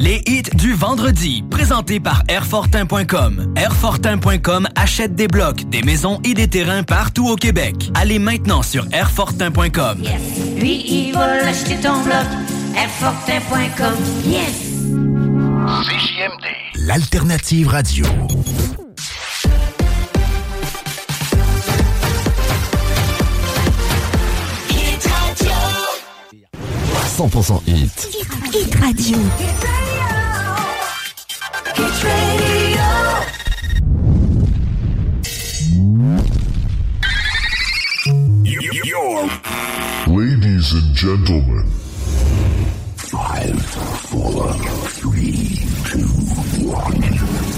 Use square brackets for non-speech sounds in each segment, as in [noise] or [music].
Les hits du vendredi, présentés par Airfortin.com. Airfortin.com achète des blocs, des maisons et des terrains partout au Québec. Allez maintenant sur Airfortin.com. Lui, il va l'acheter ton bloc. Airfortin.com. Yes! CJMD, l'alternative radio. Hit Radio. 100% hit. Hit Radio. Hit Radio. Ladies and gentlemen, Five, four, three, two, one.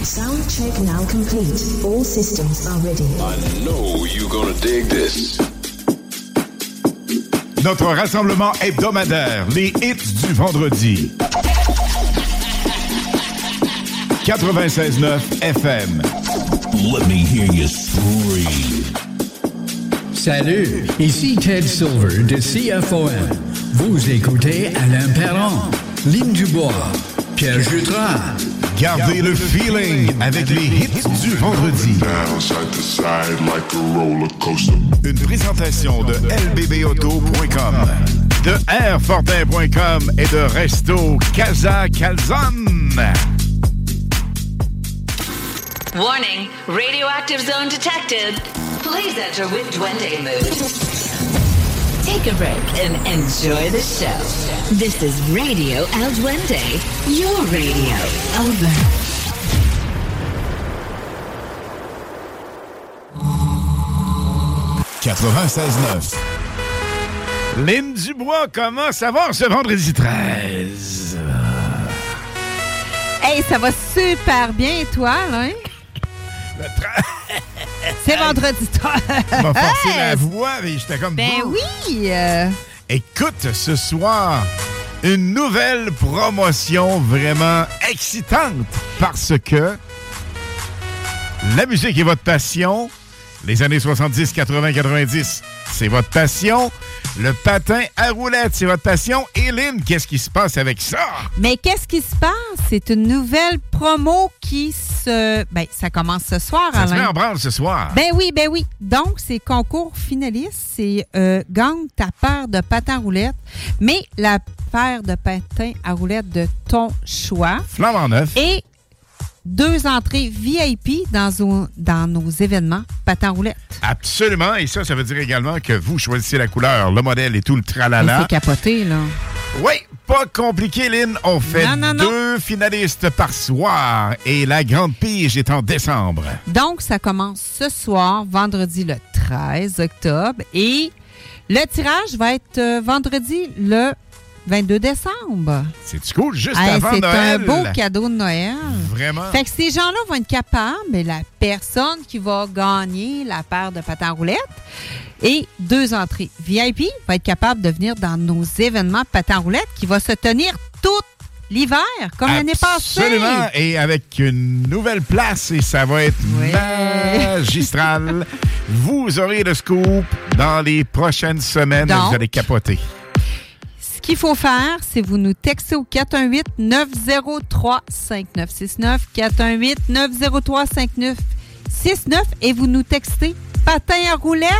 Sound check now complete. All systems are ready. I know you're gonna dig this. Notre rassemblement hebdomadaire, les hits du vendredi. 96.9 FM. Let me hear you scream. Salut, ici Ted Silver de CFOM. Vous écoutez Alain Perron, Lynn Dubois, Pierre Jutras. Gardez le feeling avec les hits du vendredi. down side to side like a roller coaster. Une présentation de lbbauto.com, de airfortin.com et de Resto Casa Calzone. Warning, radioactive zone detected. Please enter with Duende mood. Take a break and enjoy the show. This is Radio El Duende, your radio. Over. 96.9. Lynn Dubois, comment ça va ce vendredi 13? Hey, ça va super bien, et toi, là? hein? [laughs] C'est vendredi soir. Tu m'as forcé la voix, mais j'étais comme... Ben oui! euh, Écoute, ce soir, une nouvelle promotion vraiment excitante parce que la musique est votre passion. Les années 70, 80, 90, c'est votre passion. Le patin à roulettes, c'est votre passion. Hélène, qu'est-ce qui se passe avec ça? Mais qu'est-ce qui se passe? C'est une nouvelle promo qui se... Ben, ça commence ce soir, Ça se met en branle ce soir. Ben oui, ben oui. Donc, c'est concours finaliste. C'est euh, gagne ta paire de patins à roulettes, mais la paire de patins à roulettes de ton choix. Flamme en neuf. Et deux entrées VIP dans, nos événements patins à roulettes. Absolument. Et ça, ça veut dire également que vous choisissez la couleur, le modèle et tout le tralala. C'est capoté, là. Oui, pas compliqué, Lynn. On fait Non, non, non. deux finalistes par soir et la grande pige est en décembre. Donc, ça commence ce soir, vendredi le 13 octobre. Et le tirage va être euh, vendredi le 22 décembre. C'est cool, juste Hey, avant C'est Noël. un beau cadeau de Noël. Vraiment. Fait que ces gens-là vont être capables, mais la personne qui va gagner la paire de patins roulettes et deux entrées VIP va être capable de venir dans nos événements patins roulettes qui va se tenir tout l'hiver, comme l'année passée. Absolument. Et avec une nouvelle place, et ça va être magistral. [laughs] vous aurez le scoop dans les prochaines semaines. Donc, vous allez capoter. Ce qu'il faut faire, c'est vous nous textez au 418-903-5969, 418-903-5969 et vous nous textez patin à roulettes.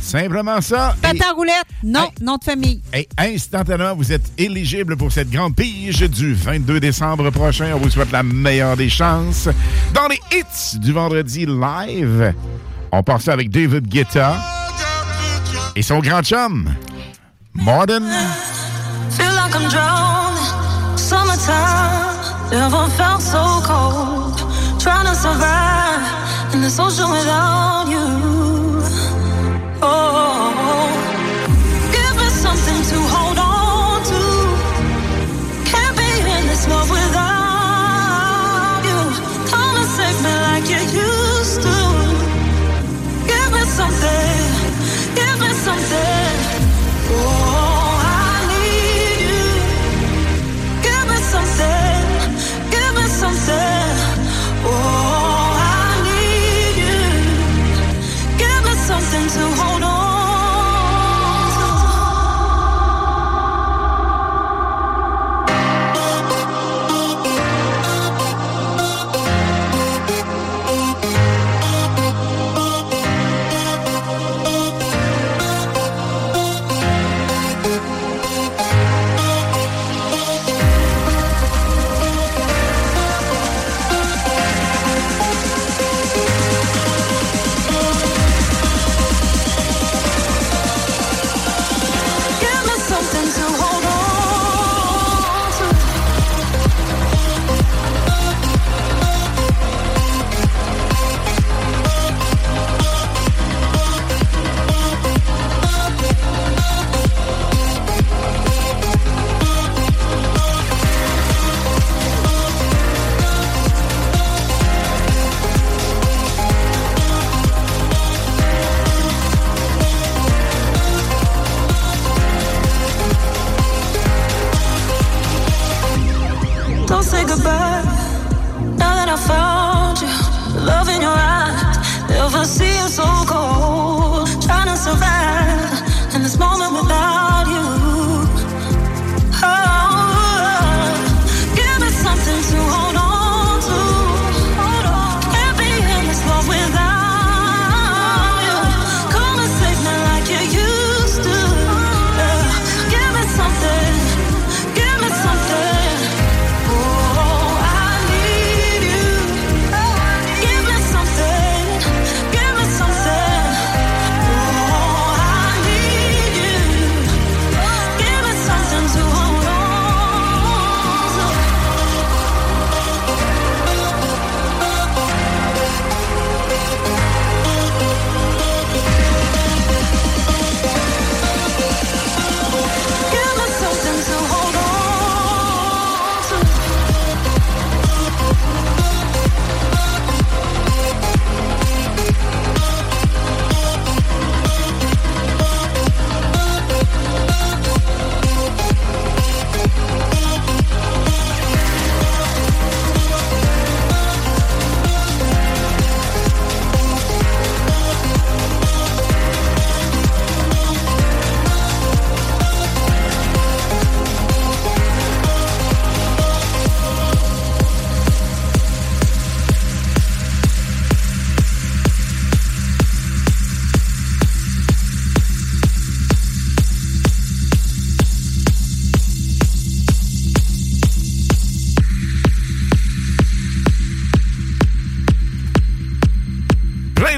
Simplement ça. Patin roulette, non, nom de famille. Et instantanément, vous êtes éligible pour cette grande pige du 22 décembre prochain. On vous souhaite la meilleure des chances. Dans les hits du vendredi live, on part ça avec David Guetta et son grand chum, Martin. I'm drowning. Summertime never felt so cold. Trying to survive in this ocean without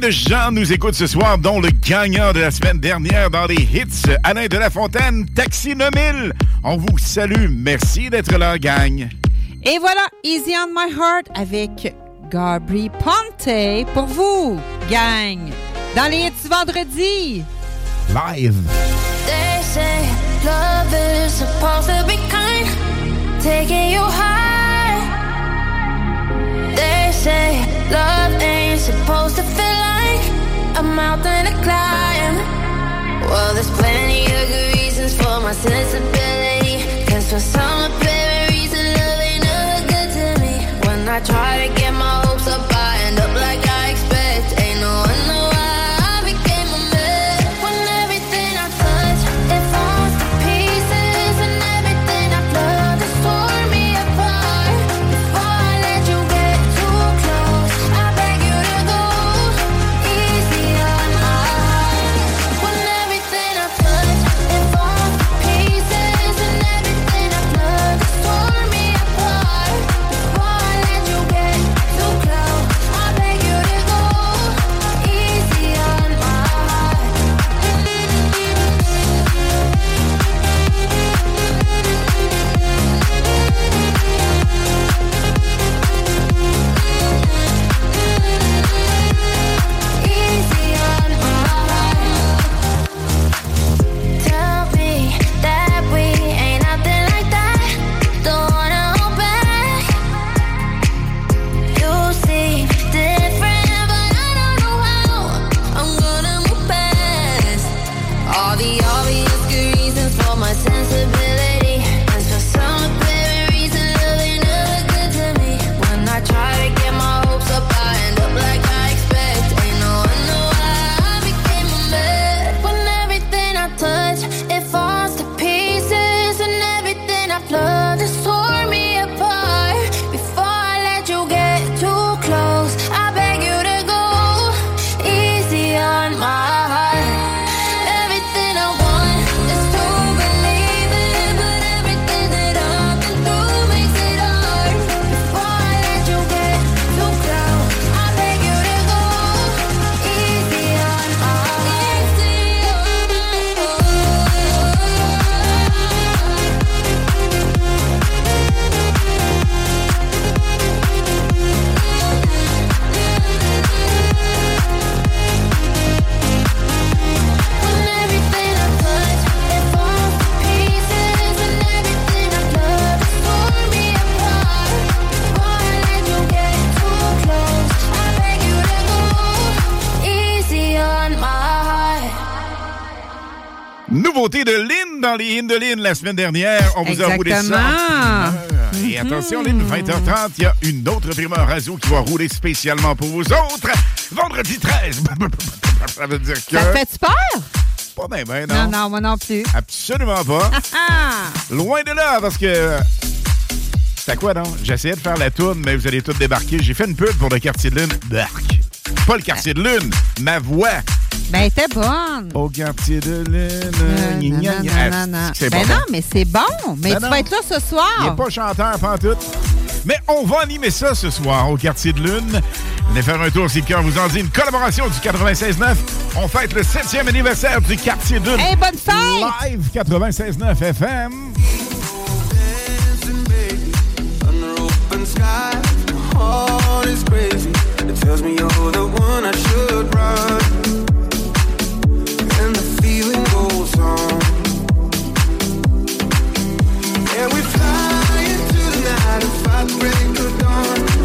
de gens nous écoutent ce soir, dont le gagnant de la semaine dernière dans les hits, Alain de la Fontaine, Taxi 9000. On vous salue. Merci d'être là, gang. Et voilà, Easy on My Heart avec Gabri Ponte pour vous, gang. Dans les hits vendredi. Live. They say love is supposed to be kind, taking you high. They say love ain't supposed to feel a mountain to climb. Well, there's plenty of good reasons for my sensibility. Cause for some apparent reason, love ain't never good to me. When I try to get my hopes up, I end up like Les Indolines la semaine dernière, on vous a roulé ça. Euh, Et attention, Lynn, 20h30, il y a une autre primeur radio qui va rouler spécialement pour vous autres. Vendredi 13. [laughs] ça veut dire que... Ça fait peur? Pas bien, ben, non. Non, non, moi non plus. Absolument pas. [laughs] Loin de là, parce que... C'était quoi, non? J'essayais de faire la tourne, mais vous allez tous débarquer. J'ai fait une pub pour le quartier de Lune. Bark. Pas le quartier de Lune, ma voix. Ben, t'es bonne. Au quartier de non, Ah, Ben pas non, bon. mais c'est bon. Mais Ben tu non. vas être là ce soir. Il n'est pas chanteur, tout. Mais on va animer ça ce soir au quartier de Lune. Venez faire un tour si le cœur vous en dit. Une collaboration du 96.9. On fête le 7e anniversaire du quartier de Lune. Hey, bonne fête! Live 96.9 FM. Under open sky, my heart is crazy. It tells me you're the one I should run. Goes on. Yeah, we fly into the night and fight the break of dawn.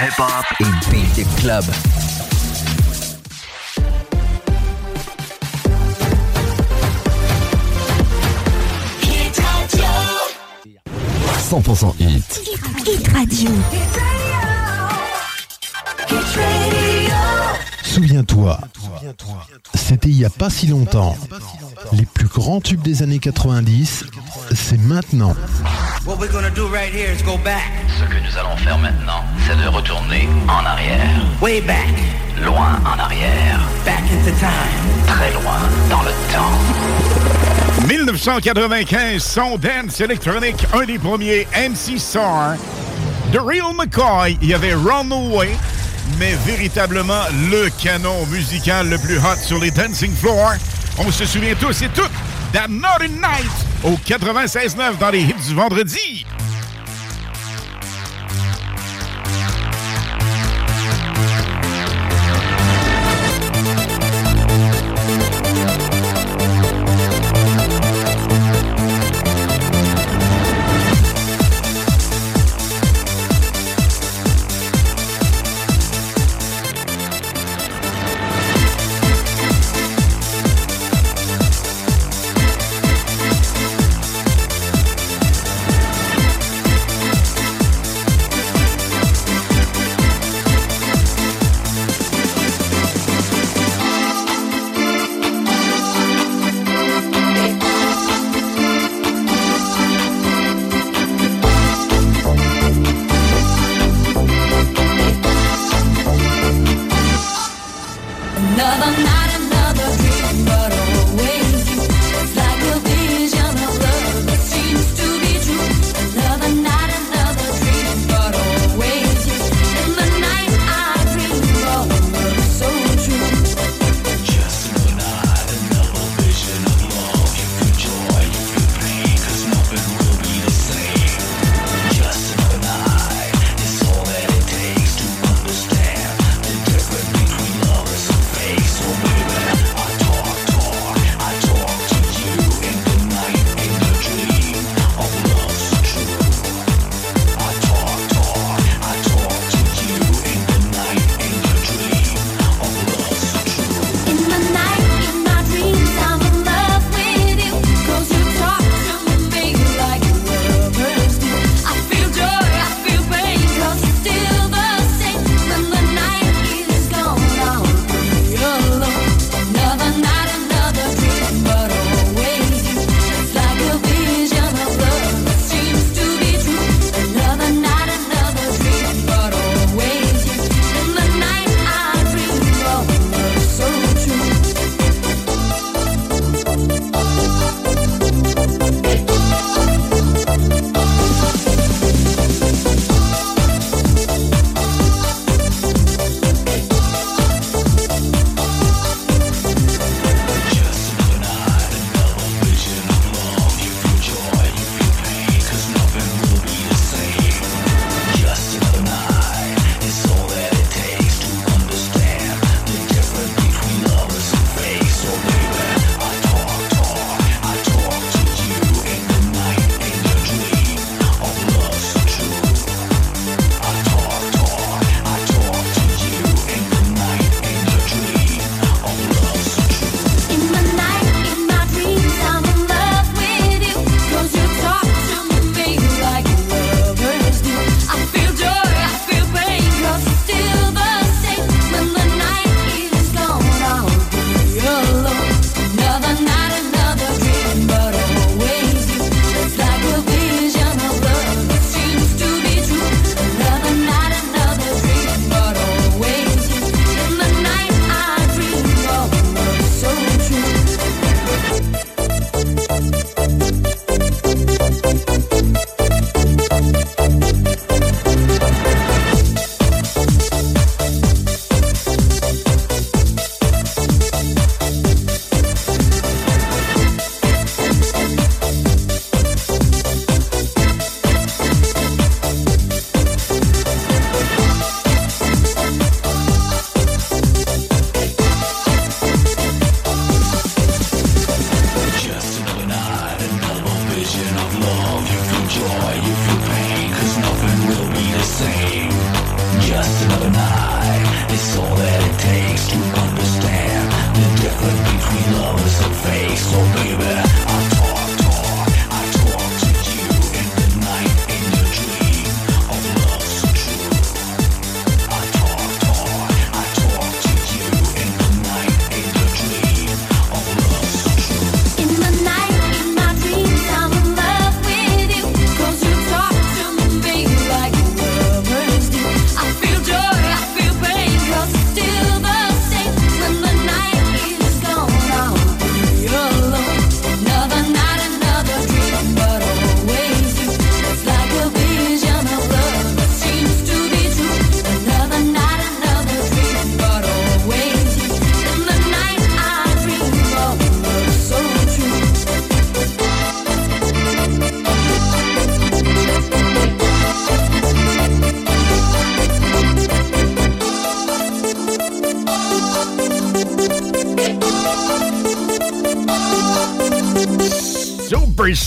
Rock, hip-hop et beat the club. Hit Radio. 100% hit. Hit Radio. Hit Radio. Souviens-toi, c'était il n'y a pas si longtemps. Les plus grands tubes des années 90, c'est maintenant. What we're gonna do right here is go back. Ce que nous allons faire maintenant, c'est de retourner en arrière. Way back. Loin en arrière. Back into time. Très loin dans le temps. 1995, son dance électronique, un des premiers MC Star. The Real McCoy, il y avait Runaway, mais véritablement le canon musical le plus hot sur les dancing floors. On se souvient tous et toutes d'A Naughty Night au 96.9 dans les hits du vendredi.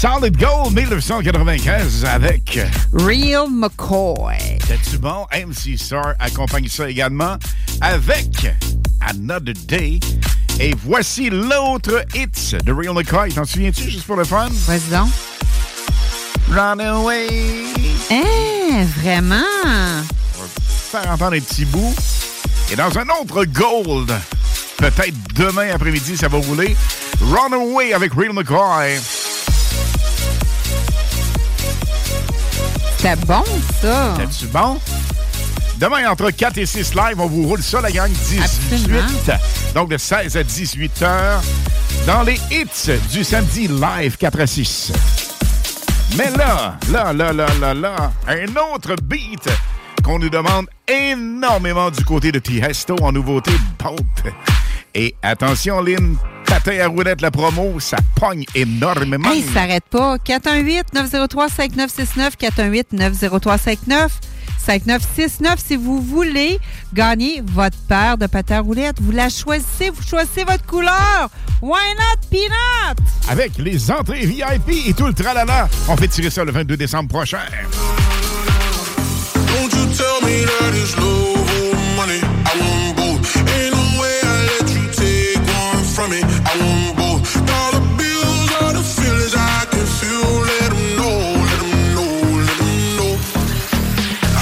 Solid Gold 1995 avec Real McCoy. C'est-tu bon? MC Star accompagne ça également avec Another Day. Et voici l'autre hit de Real McCoy. T'en souviens-tu, juste pour le fun? Vas-y donc. Runaway. Hein, vraiment? On va faire entendre un petit bout. Et dans un autre Gold, peut-être demain après-midi, ça va rouler. Runaway avec Real McCoy. C'est bon, ça. C'est-tu bon? Demain, entre 4 et 6 live, on vous roule ça, la gang, 18. Absolument. Donc, de 16 à 18 heures, dans les hits du samedi live 4 à 6. Mais là, là, là, là, là, là, un autre beat qu'on nous demande énormément du côté de Tiesto en nouveauté Bolt. Et attention, Lynn, patin à roulette, la promo, ça pogne énormément. Hey, ça s'arrête pas. 418-903-5969, 418-903-59. 5969 si vous voulez gagner votre paire de patins à roulettes. Vous la choisissez, vous choisissez votre couleur. Why not peanut? Avec les entrées VIP et tout le tralala, on fait tirer ça le 22 décembre prochain. Don't you tell me that from me. I want both. Dollar bills are the feelings I can feel. Let 'em know, let 'em know, let 'em know.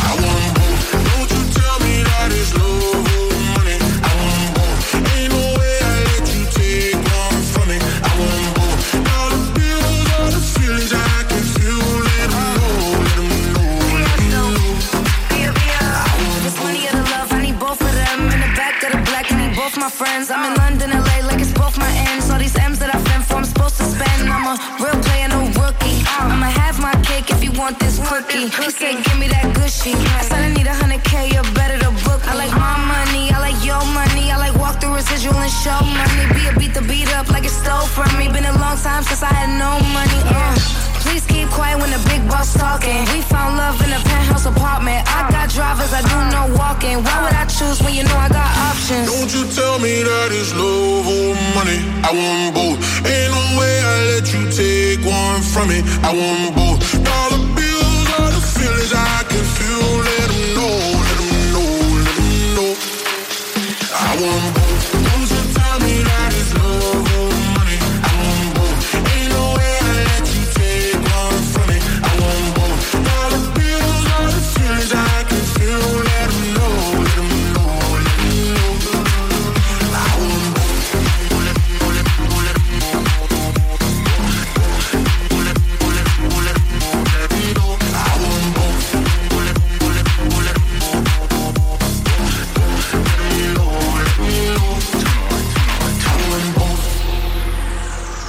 I want both. Don't you tell me that it's love or money. I want both. Ain't no way I let you take one from me. I want both. Dollar bills are the feelings I can feel. Let 'em know, let 'em know, let 'em know. This money or the love, I need both of them. In the back of the black, I need both my friends. I'm in I'm real player, no rookie. I'ma have my cake if you want this cookie. He said, give me that gushy. I said, I need a hundred K, you better to book. I like my money, I like your money. I like walk through residual and show money. Be a beat the beat up like it stole from me. Been a long time since I had no money. Uh. Please keep quiet when the big boss talking. We found love in a penthouse apartment. I got drivers, I do no walking. Why would I choose when you know I got options? Don't you tell me that it's love or money. I want both. Ain't no way I let you take one from me. I want both. Dollar bills are the feelings I can feel. Let 'em know, let 'em know, let 'em know. I want both.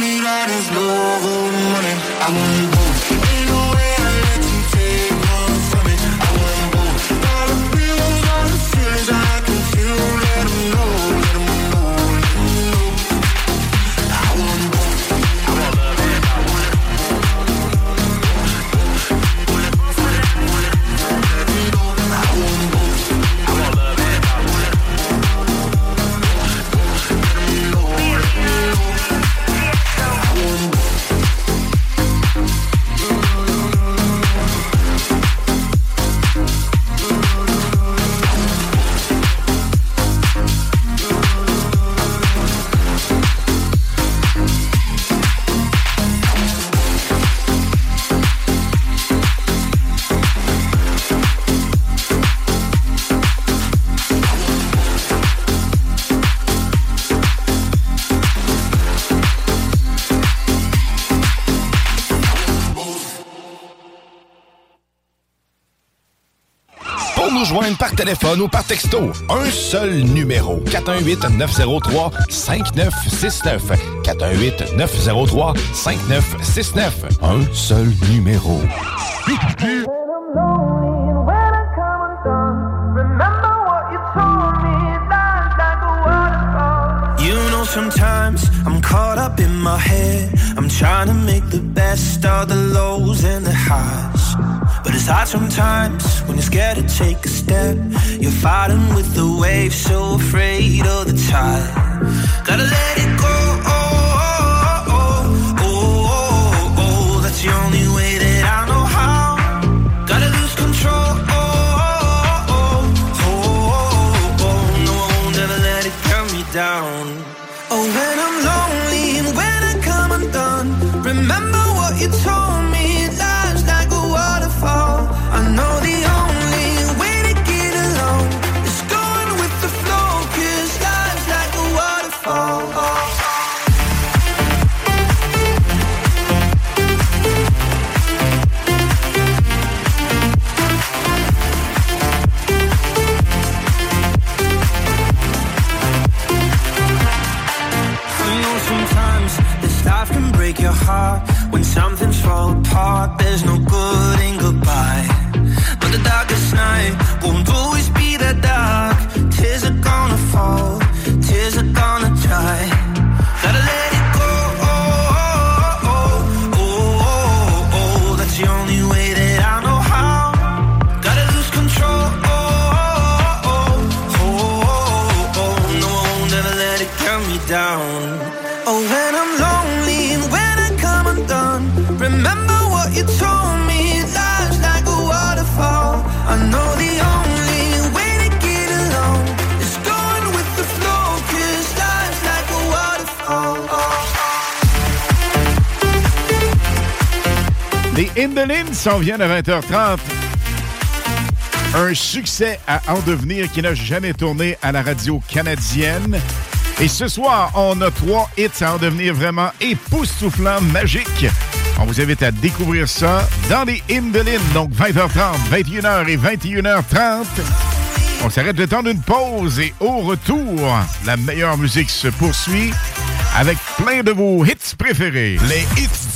That it's love or money. Par téléphone ou par texto. Un seul numéro. 418-903-5969. 418-903-5969. Un seul numéro. Sometimes I'm caught up in my head. I'm trying to make the best of the lows and the highs. But it's hard sometimes when you're scared to take a step. You're fighting with the waves, so afraid of the tide. Gotta let it go. Oh, oh, oh, oh, oh. That's the only way that I know how. Gotta lose control. Oh, oh, oh, oh, oh. No, I won't ever let it cut me down. Oh, when I'm s'en viennent à 20h30. Un succès à en devenir qui n'a jamais tourné à la radio canadienne. Et ce soir, on a trois hits à en devenir vraiment époustouflants, magiques. On vous invite à découvrir ça dans les Indolines. Donc 20h30, 21h et 21h30. On s'arrête le temps d'une pause et au retour, la meilleure musique se poursuit avec plein de vos hits préférés. Les hits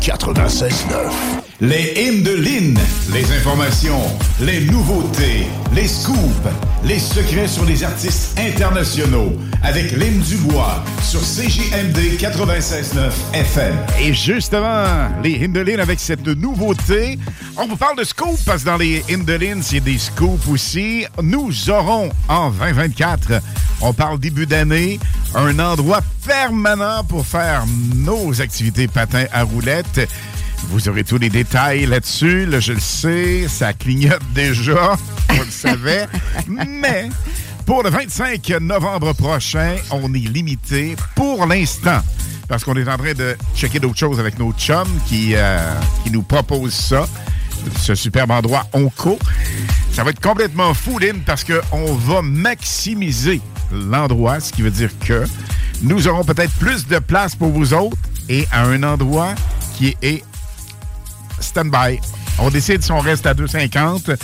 96.9. Les hymnes de Lynn. Les informations, les nouveautés, les scoops, les secrets sur les artistes internationaux. Avec Lynn Dubois sur CJMD 96.9 FM. Et justement, les Hindolines avec cette nouveauté. On vous parle de scoop parce que dans les y a des scoops aussi. Nous aurons en 2024, on parle début d'année, un endroit permanent pour faire nos activités patins à roulettes. Vous aurez tous les détails là-dessus. Là, je le sais, ça clignote déjà, on le savait. [laughs] Mais pour le 25 novembre prochain, on est limité pour l'instant. Parce qu'on est en train de checker d'autres choses avec nos chums qui, euh, qui nous proposent ça. Ce superbe endroit Onco. Ça va être complètement fou, Lynn, parce qu'on va maximiser l'endroit, ce qui veut dire que nous aurons peut-être plus de place pour vous autres et à un endroit qui est stand-by. On décide si on reste à 2,50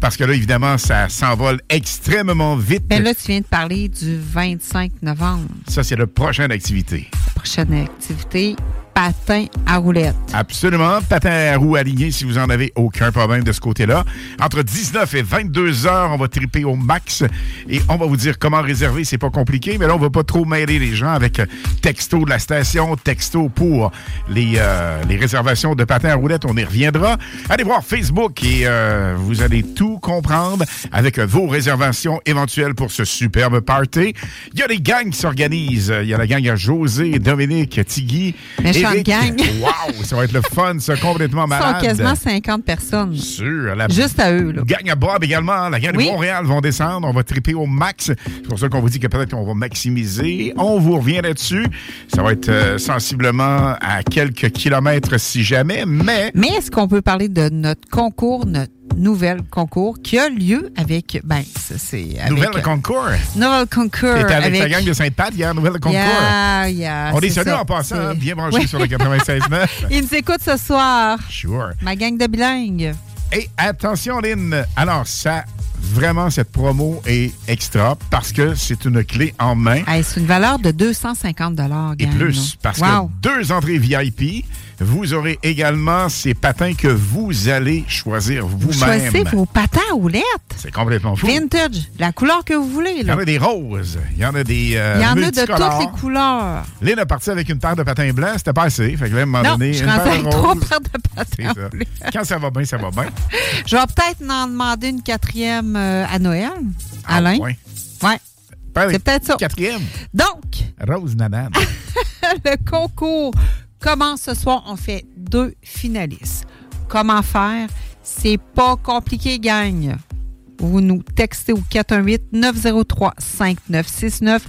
parce que là, évidemment, ça s'envole extrêmement vite. Mais là, tu viens de parler du 25 novembre. Ça, c'est la prochaine activité. Prochaine activité, patin à roulettes. Absolument. Patin à roue aligné si vous en avez aucun problème de ce côté-là. Entre 19 et 22 heures, on va triper au max et on va vous dire comment réserver. C'est pas compliqué, mais là, on va pas trop mêler les gens avec euh, texto de la station, texto pour les, euh, les réservations de patins à roulettes. On y reviendra. Allez voir Facebook et euh, vous allez tout comprendre avec vos réservations éventuelles pour ce superbe party. Il y a des gangs qui s'organisent. Il y a la gang à José, Dominique, Tigui. Mais et Eric. gang. [laughs] Wow, ça va être le fun, ça, complètement Ils malade. sont quasiment 50 personnes. Sûr. La Juste à eux. Là. gang à Bob également, la gang Oui. de Montréal vont descendre. On va triper au max. C'est pour ça qu'on vous dit que peut-être qu'on va maximiser. On vous revient là-dessus. Ça va être euh, sensiblement à quelques kilomètres si jamais, mais Mais est-ce qu'on peut parler de notre concours, notre nouvel concours qui a lieu avec. Ben, c'est. avec, nouvelle euh, concours. Nouvel concours. T'étais avec, la gang de Sainte-Pat hier, nouvelle concours. Yeah, yeah, On est ça. en passant, hein, bien branchés Oui. sur le 96.9. [laughs] Ils nous écoutent ce soir. Sure. Ma gang de bilingues. Et attention, Lynn. Alors, ça, vraiment, cette promo est extra parce que c'est une clé en main. Hey, c'est une valeur de 250 gang, Et plus, parce Wow. que deux entrées VIP, vous aurez également ces patins que vous allez choisir Vous vous-même. choisissez vos patins à roulettes. C'est complètement fou. Vintage. La couleur que vous voulez. Il y en a des roses, il y en a des euh, Il y en a de toutes les couleurs. Lynn a parti avec une paire de patins blancs, c'était pas assez. Fait que là, à un moment Non, donné, je une paire avec trois paires de patins. Quand ça va bien, ça va bien. [laughs] Je vais peut-être en demander une quatrième euh, à Noël. Alain. Ah, ouais. Ouais. C'est peut-être ça. Quatrième. Donc, Rose Nanane. [laughs] le concours commence ce soir. On fait deux finalistes. Comment faire? C'est pas compliqué, gagne. Vous nous textez au 418-903-5969.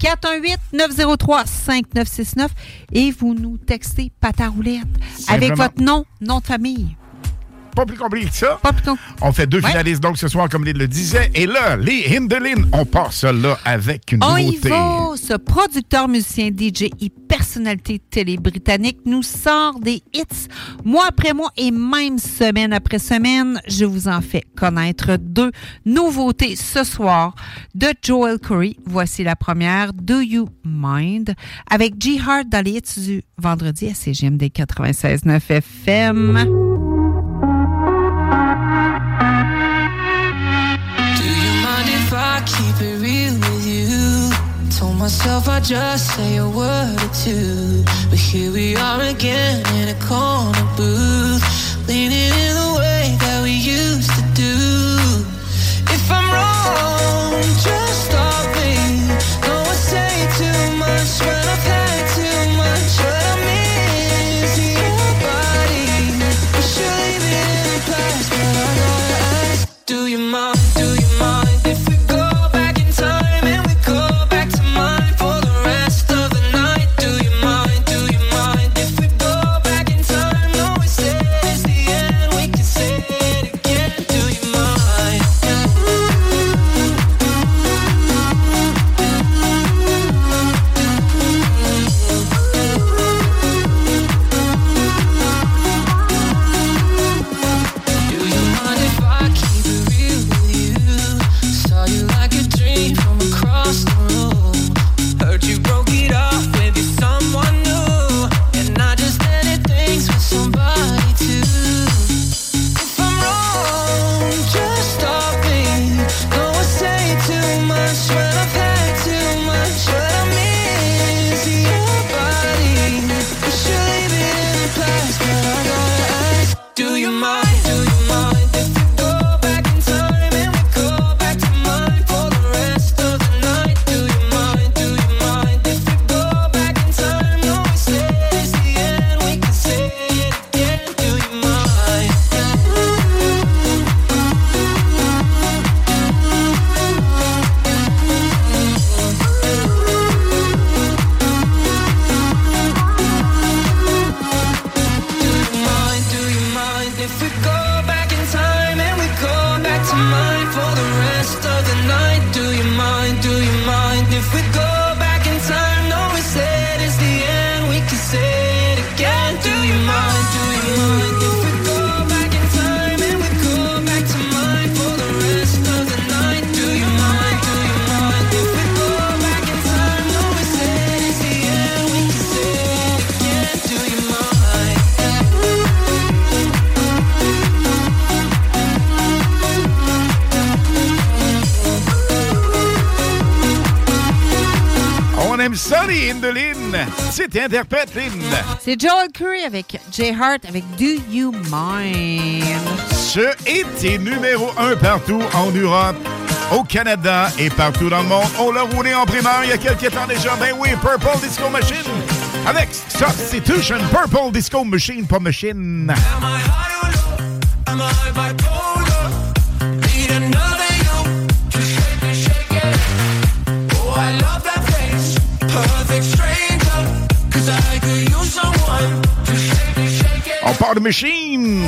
418-903-5969 et vous nous textez pâte à roulette avec votre nom, nom de famille. Pas plus compliqué que ça. Pas plus On fait deux Ouais. finalistes donc ce soir, comme Lynn le disait. Et là, les Hindelin, on part ça là avec une On y nouveauté. va! Ce producteur, musicien, DJ et personnalité télé britannique nous sort des hits mois après mois et même semaine après semaine. Je vous en fais connaître deux nouveautés ce soir de Joel Corey. Voici la première, Do You Mind, avec G. Hart dans les hits du vendredi à CGMD 96.9 FM. It real with you? Told myself I'd just say a word or two. But here we are again in a corner booth, leaning in the Sunny in the Lynn. C'était Interprète Lynn. C'est Joel Curry avec Jay Hart avec Do You Mind? Ce était numéro un partout en Europe, au Canada et partout dans le monde. On l'a roulé en primaire il y a quelques temps déjà. Ben oui, Purple Disco Machine avec Substitution. Purple Disco Machine, pas Machine. Am I high or low? Am I? On part of the machine.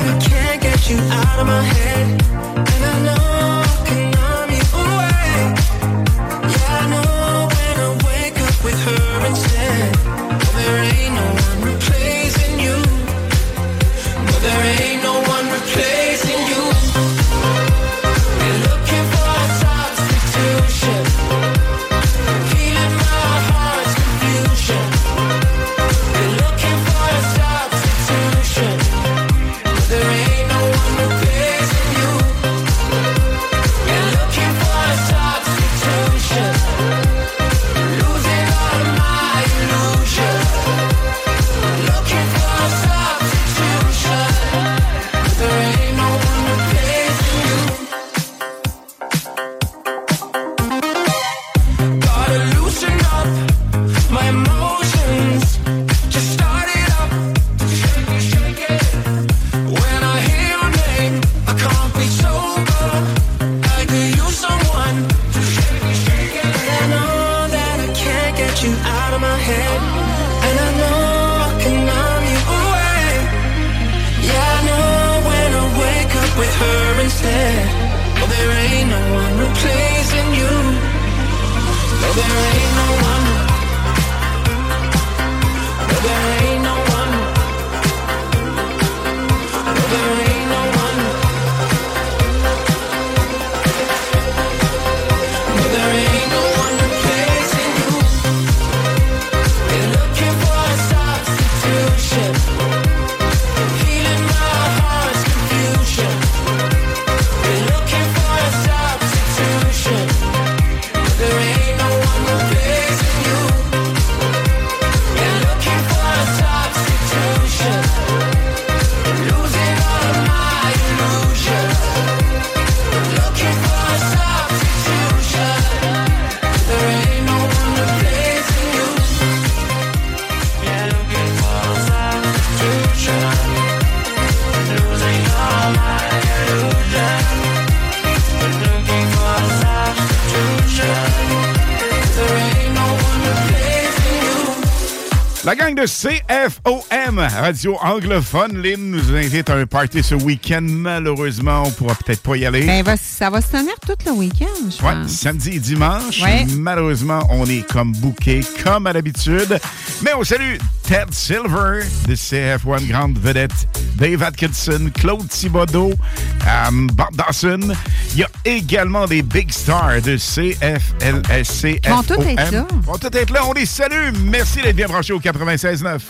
see FOM, radio anglophone. Lynn nous invite à un party ce week-end. Malheureusement, on pourra peut-être pas y aller. Ben, ça va se tenir tout le week-end, je ouais, pense. samedi et dimanche. Malheureusement, on est comme bouquet, comme à l'habitude. Mais on salue Ted Silver, de CF1 Grande Vedette, Dave Atkinson, Claude Thibodeau, euh, um, Bob Dawson. Il y a également des big stars de CFLSC. Ils vont tous être là. Ils vont tous être là. On les salue. Merci d'être bien branchés au 96.9.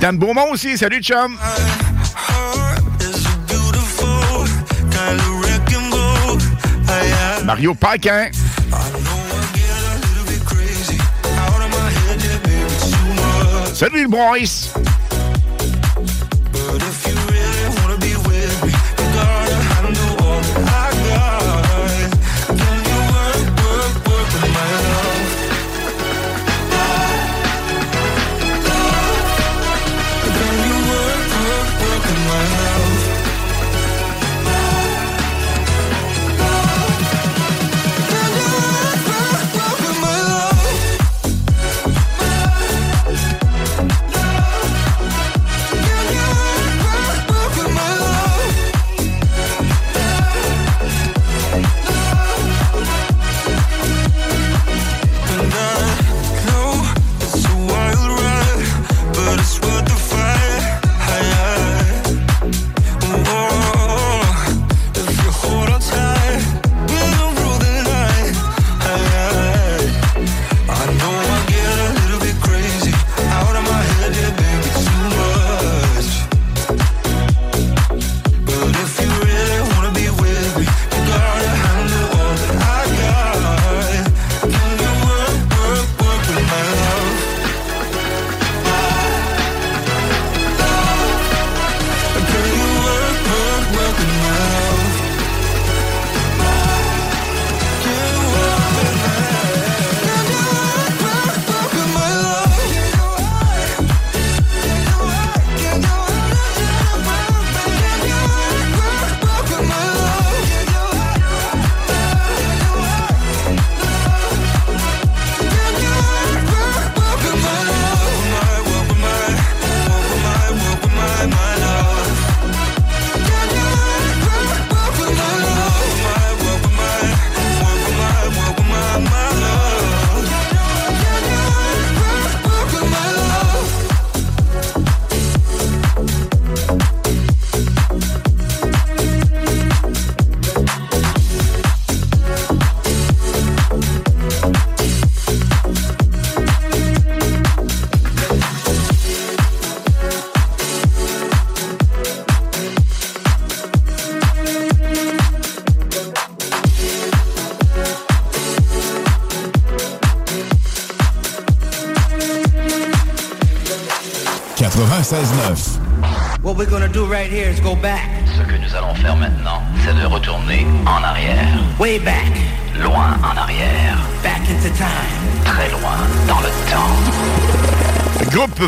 Dan Beaumont aussi, salut chum! Mario Paquin. Salut le boys!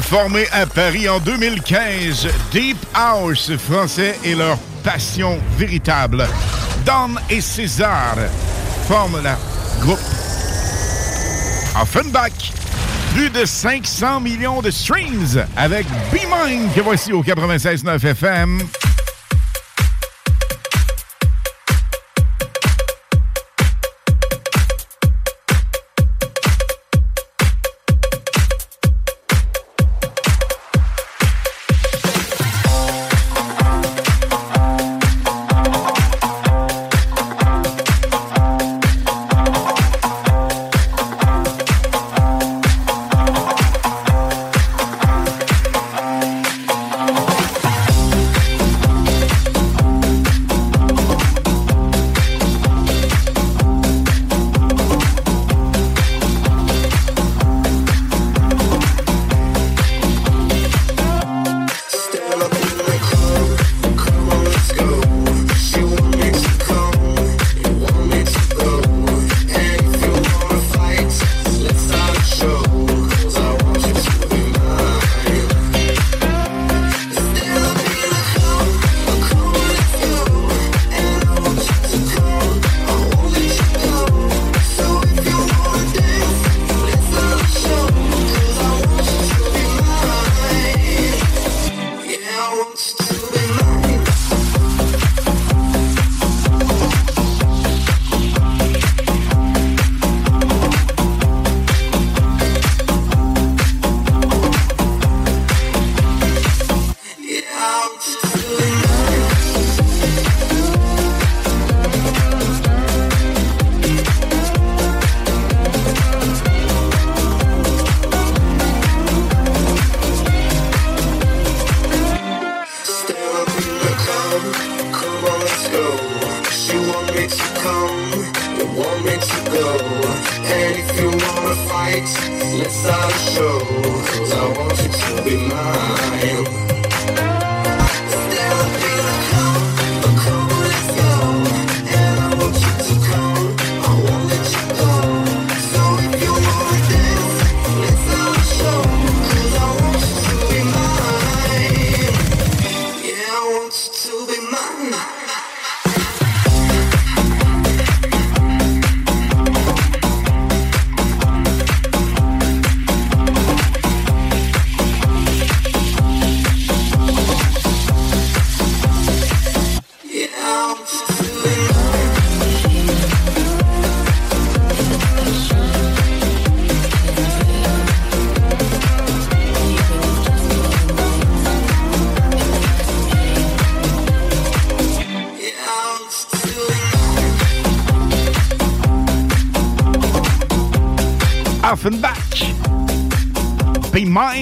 Temps. Groupe formé à Paris en 2015, Deep House français et leur passion véritable. Don et César forment le groupe Offenbach. Plus de 500 millions de streams avec Be Mine que voici au 96.9 FM.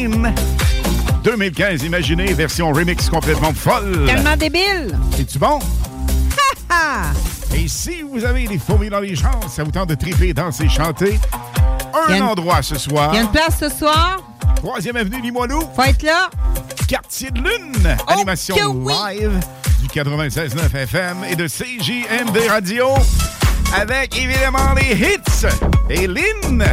Be Mine. 2015, imaginez, version remix complètement folle. Tellement débile. C'est-tu bon? Et si vous avez des fourmis dans les jambes, ça vous tente de triper, danser, chanter, un une- endroit ce soir. Il y a une place ce soir. Troisième avenue Limoilou. Faut être là. Quartier de Lune. Animation que oui. live du 96.9 FM et de CJMD Radio. Avec évidemment les hits. Et Lynn.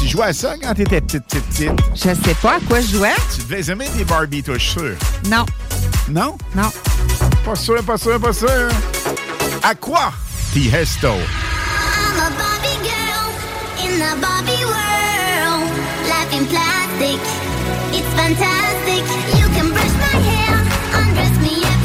Tu jouais à ça quand t'étais petite, petite. Je sais pas à quoi je jouais. Tu devais aimer des Barbie, toi, je suis sûr. Non. Non? Non. Pas sûr, pas sûr, pas sûr. À quoi? Tiesto. I'm a Barbie girl in the Barbie world. Life in plastic, it's fantastic. You can brush my hair, undress me everywhere.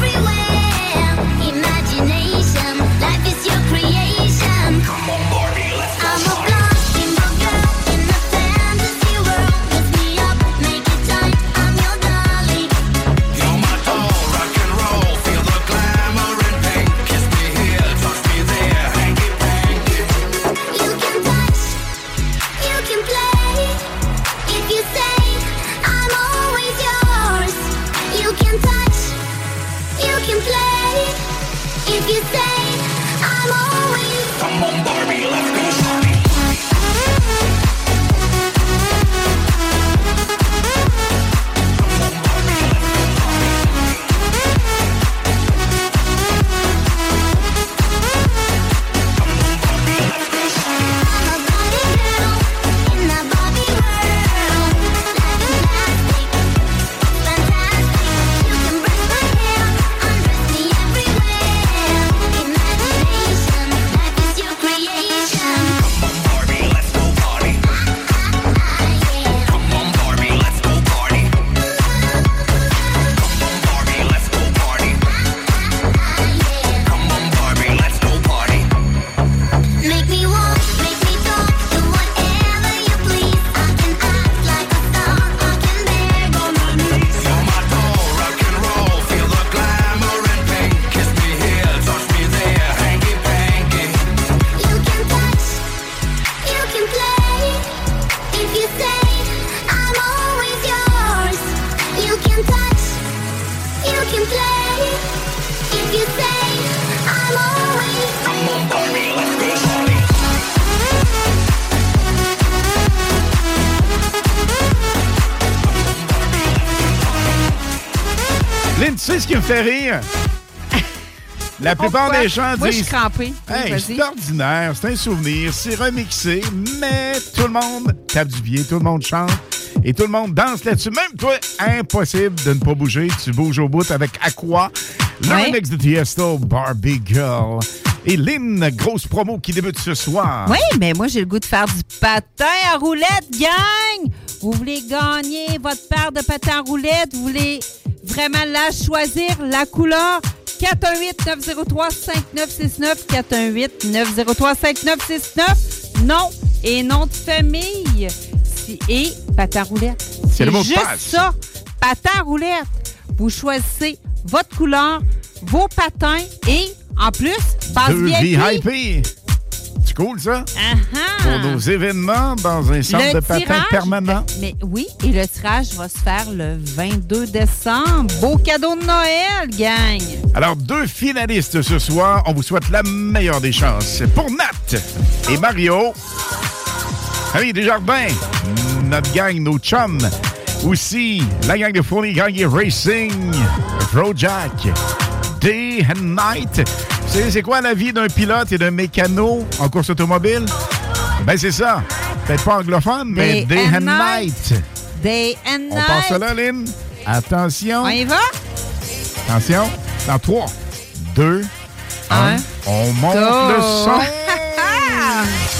La plupart Pourquoi? des gens Moi, je suis disent crampée. Hey, c'est ordinaire, c'est un souvenir, c'est remixé, mais tout le monde tape du pied, tout le monde chante et tout le monde danse là-dessus. Même toi, impossible de ne pas bouger. Tu bouges au bout avec Aqua, le remix de Tiesto, Barbie Girl. Et Lynn, grosse promo qui débute ce soir. Oui, mais moi, j'ai le goût de faire du patin à roulette, gang! Vous voulez gagner votre paire de patins à roulette? Vous voulez vraiment la choisir, la couleur? 418-903-5969. 418-903-5969. Nom et nom de famille. Et patin roulette. C'est le mot de juste passe. ça. Patin roulette. Vous choisissez votre couleur, vos patins et, en plus, Deux VIP. VIP. C'est cool, ça? Ah-ha. Pour nos événements dans un centre Le de patin permanent. Mais oui, et le tirage va se faire le 22 décembre. Beau cadeau de Noël, gang! Alors, deux finalistes ce soir. On vous souhaite la meilleure des chances. Pour Nat et Mario. Famille Desjardins, notre gang, nos chums. Aussi, la gang de Fournier Gang Racing, Jack, Day and Night. C'est quoi la vie d'un pilote et d'un mécano en course automobile? Ben, c'est ça. Peut-être pas anglophone, mais Day and Night. Day and On night. passe là, Lynn. Attention. On y va? Attention. Dans 3, 2, 1. Un. On monte le son. [laughs]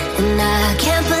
And I can't believe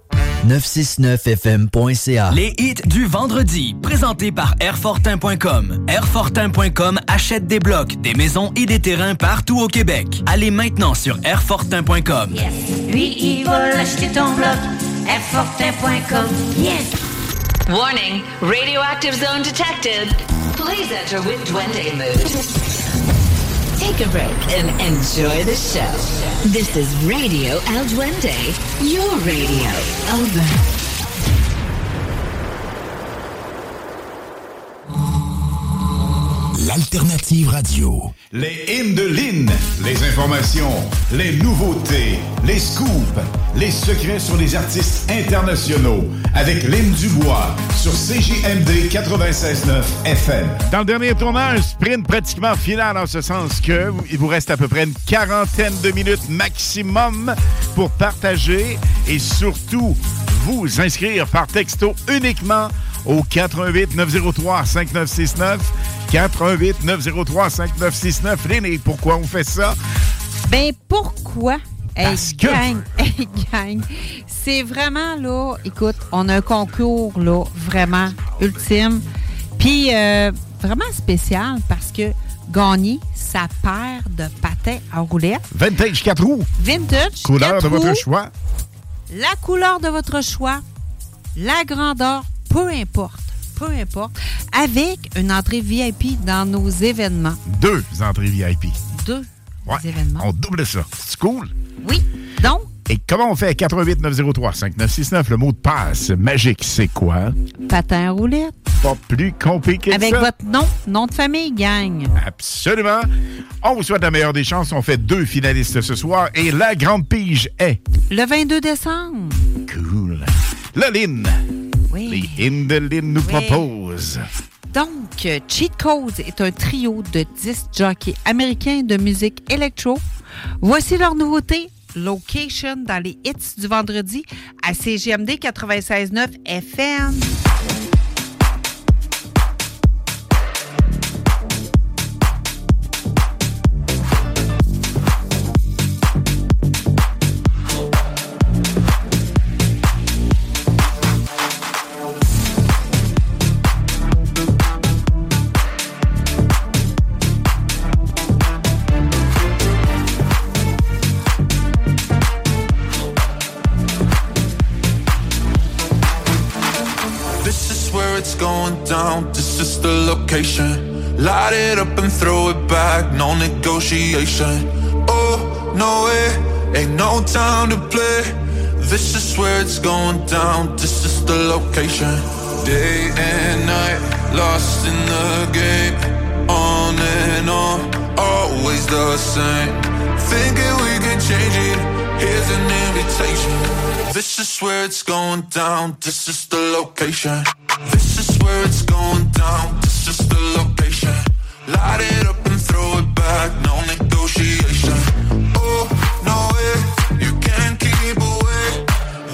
969fm.ca. Les hits du vendredi, présentés par Airfortin.com. Airfortin.com achète des blocs, des maisons et des terrains partout au Québec. Allez maintenant sur Airfortin.com. Lui, il va l'acheter ton bloc. Airfortin.com. Yes. Warning, radioactive zone detected. Please enter with Duende mood. Take a break and enjoy the show. This is Radio El Duende, your radio. Over. L'alternative radio. Les hymnes de Lynn. Les informations, les nouveautés, les scoops, les secrets sur les artistes internationaux. Avec Lynn Dubois sur CJMD 96.9 FM. Dans le dernier tournage, sprint pratiquement final en ce sens que il vous reste à peu près une quarantaine de minutes maximum pour partager et surtout vous inscrire par texto uniquement au 88 903 5969 88 903 5969 Lynn, et pourquoi on fait ça? Ben pourquoi Hey, que- gang, [laughs] hey, gang. C'est vraiment, là, écoute, on a un concours, là, vraiment ultime. Puis, euh, vraiment spécial parce que gagner sa paire de patins à roulettes, Vintage 4 roues. vintage, Couleur de votre choix. la couleur de votre choix, la grandeur, peu importe, peu importe, avec une entrée VIP dans nos événements. Deux entrées VIP. Deux Ouais. événements. On double ça. C'est cool. Oui. Donc, Et comment on fait? 88 903 5969. Le mot de passe magique, c'est quoi? patin à roulettes. Pas plus compliqué que Avec ça. votre nom, nom de famille, gang. Absolument. On vous souhaite la meilleure des chances. On fait deux finalistes ce soir et la grande pige est Le 22 décembre. cool. La Lynn. Oui. Les Hindelines nous Oui. proposent. Donc, Cheat Codes est un trio de 10 jockeys américains de musique électro. Voici leur nouveauté, Location, dans les hits du vendredi à CGMD 96.9 FM. No negotiation. Oh, no way. Ain't no time to play. This is where it's going down. This is the location. Day and night, lost in the game. On and on, always the same. Thinking we can change it. Here's an invitation. This is where it's going down. This is the location. This is where it's going down. This is the location. Light it up back. No negotiation. Oh, no way. You can't keep away.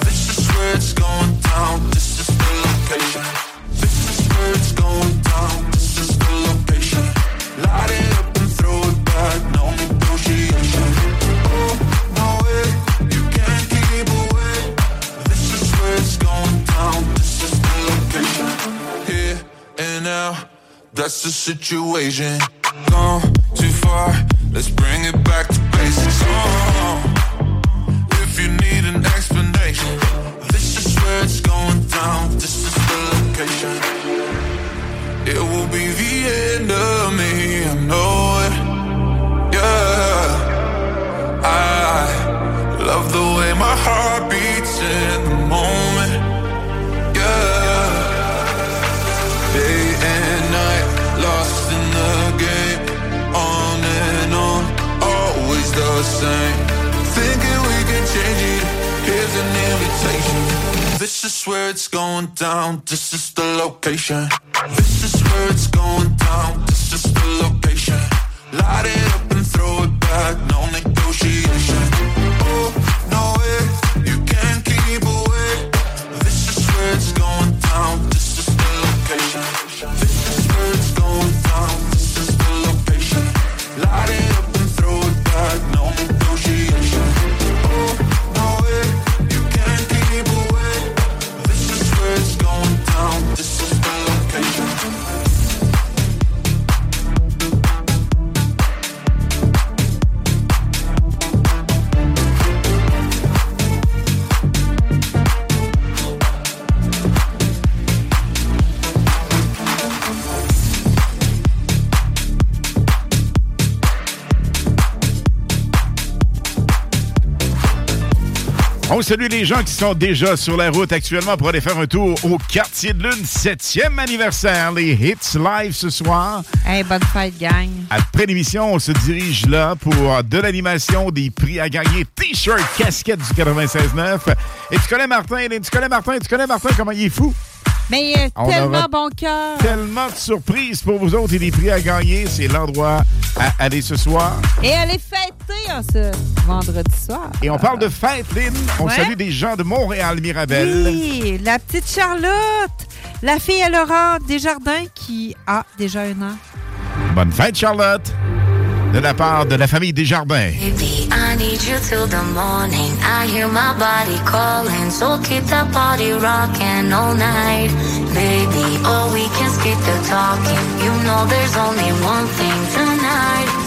This is where it's going down. This is the location. This is where it's going down. This is the location. Light it up and throw it back. No negotiation. Oh, no way. You can't keep away. This is where it's going down. This is the location. Here and now. That's the situation. Far. Let's bring it back to basics. Oh, if you need an explanation, this is where it's going down. This is the location. It will be the end of me. I know it. Yeah. I love the way my heart beats in the moment. Same. Thinking we can change it. Here's an invitation. This is where it's going down. This is the location. This is where it's going down. This is the location. Light it up and throw it back. No negotiation. On salue les gens qui sont déjà sur la route actuellement pour aller faire un tour au quartier de lune, 7e anniversaire. Les hits live ce soir. Hey, bonne fête, gang. Après l'émission, on se dirige là pour de l'animation, des prix à gagner, t-shirt, casquette du 96.9. Et tu connais Martin, tu connais Martin, tu connais Martin, comment il est fou? Mais euh, On tellement bon cœur. Tellement de surprises pour vous autres et des prix à gagner. C'est l'endroit à aller ce soir. Et allez fêter en ce vendredi soir. Et on parle de fête, Lynn. On Ouais. salue des gens de Montréal, Mirabel. Oui, la petite Charlotte. La fille à Laurent Desjardins qui a déjà un an. Bonne fête, Charlotte. de la part de la famille Desjardins. Baby, I need you till the morning. I hear my body calling, so keep that body rocking all night. Baby, oh, we can skip the talking. You know there's only one thing tonight.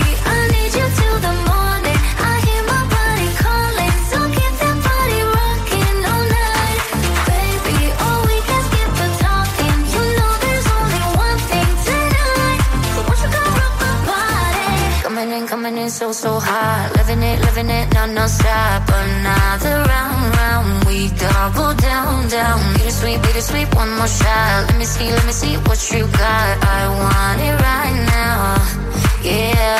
Coming in, so, so hot. Living it, living it, no, stop. Another round, round. We double down, down. Bittersweet, bittersweet, one more shot. Let me see, let me see what you got. I want it right now. Yeah.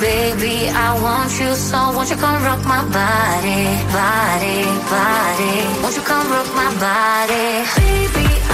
Baby, I want you so won't you come rock my body, body, body. Won't you come rock my body? Baby, I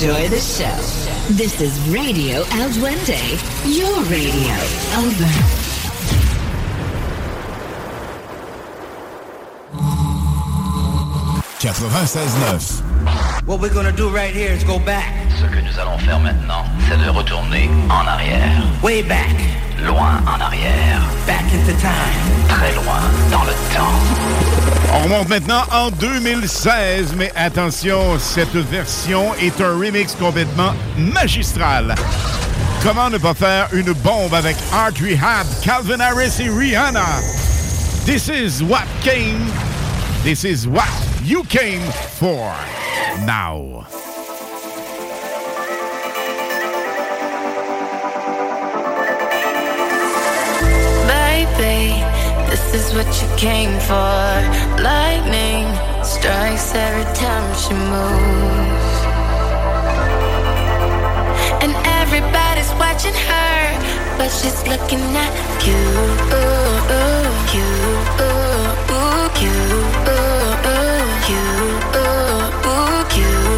enjoy the show. This is Radio El Duende, your radio. Over. 96.9. What we're gonna do right here is go back. Ce que nous allons faire maintenant, c'est de retourner en arrière. Way back. Loin en arrière. Back into time. Très loin dans le temps. On remonte maintenant en 2016, mais attention, cette version est un remix complètement magistral. Comment ne pas faire une bombe avec Art Rehab, Calvin Harris et Rihanna? This is what came. This is what you came for. Now. Is what you came for. Lightning strikes every time she moves. And everybody's watching her, but she's looking at you. You, you, you, you,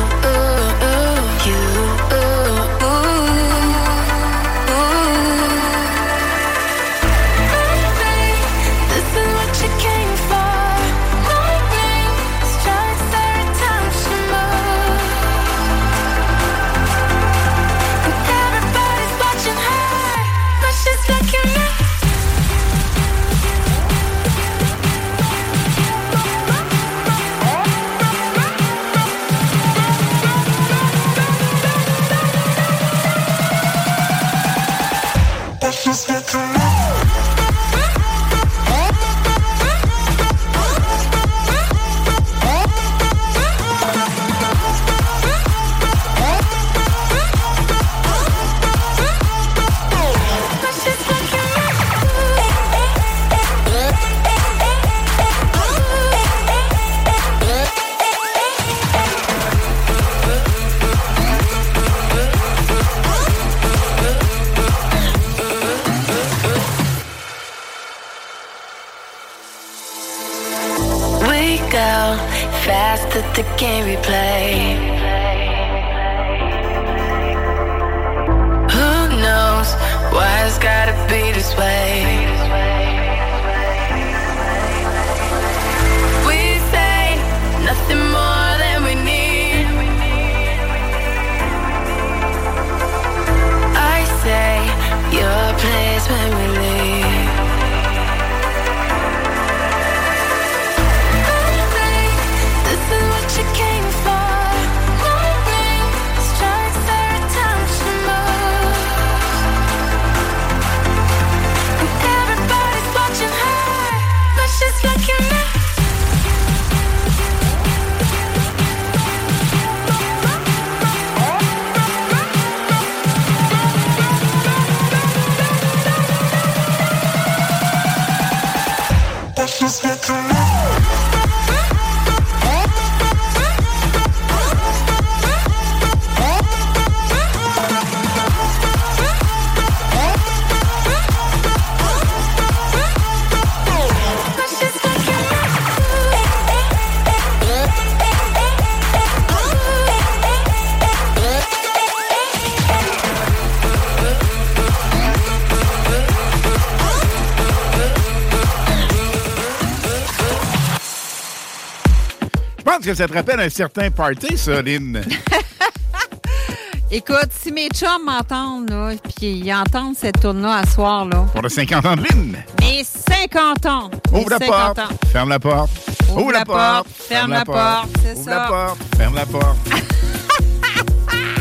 que ça te rappelle un certain party, ça, Lynn? [laughs] Écoute, si mes chums m'entendent, là, puis ils entendent cette tourne-là à soir, là. Pour le 50 ans de Lynn. Mes 50 ans. Ouvre la 50 porte. ans. Ferme la porte. Ouvre la porte, ferme la porte, c'est Ouvre ça. la porte. Ferme la porte.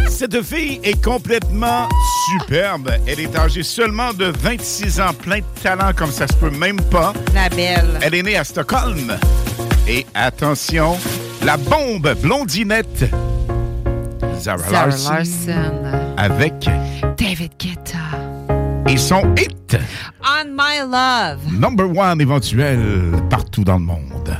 Cette fille est complètement superbe. Elle est âgée seulement de 26 ans, plein de talent comme ça se peut même pas. La belle. Elle est née à Stockholm. Et attention, la bombe blondinette. Zara, Larson. avec David Guetta. et son hit On My Love. number one éventuel partout dans le monde.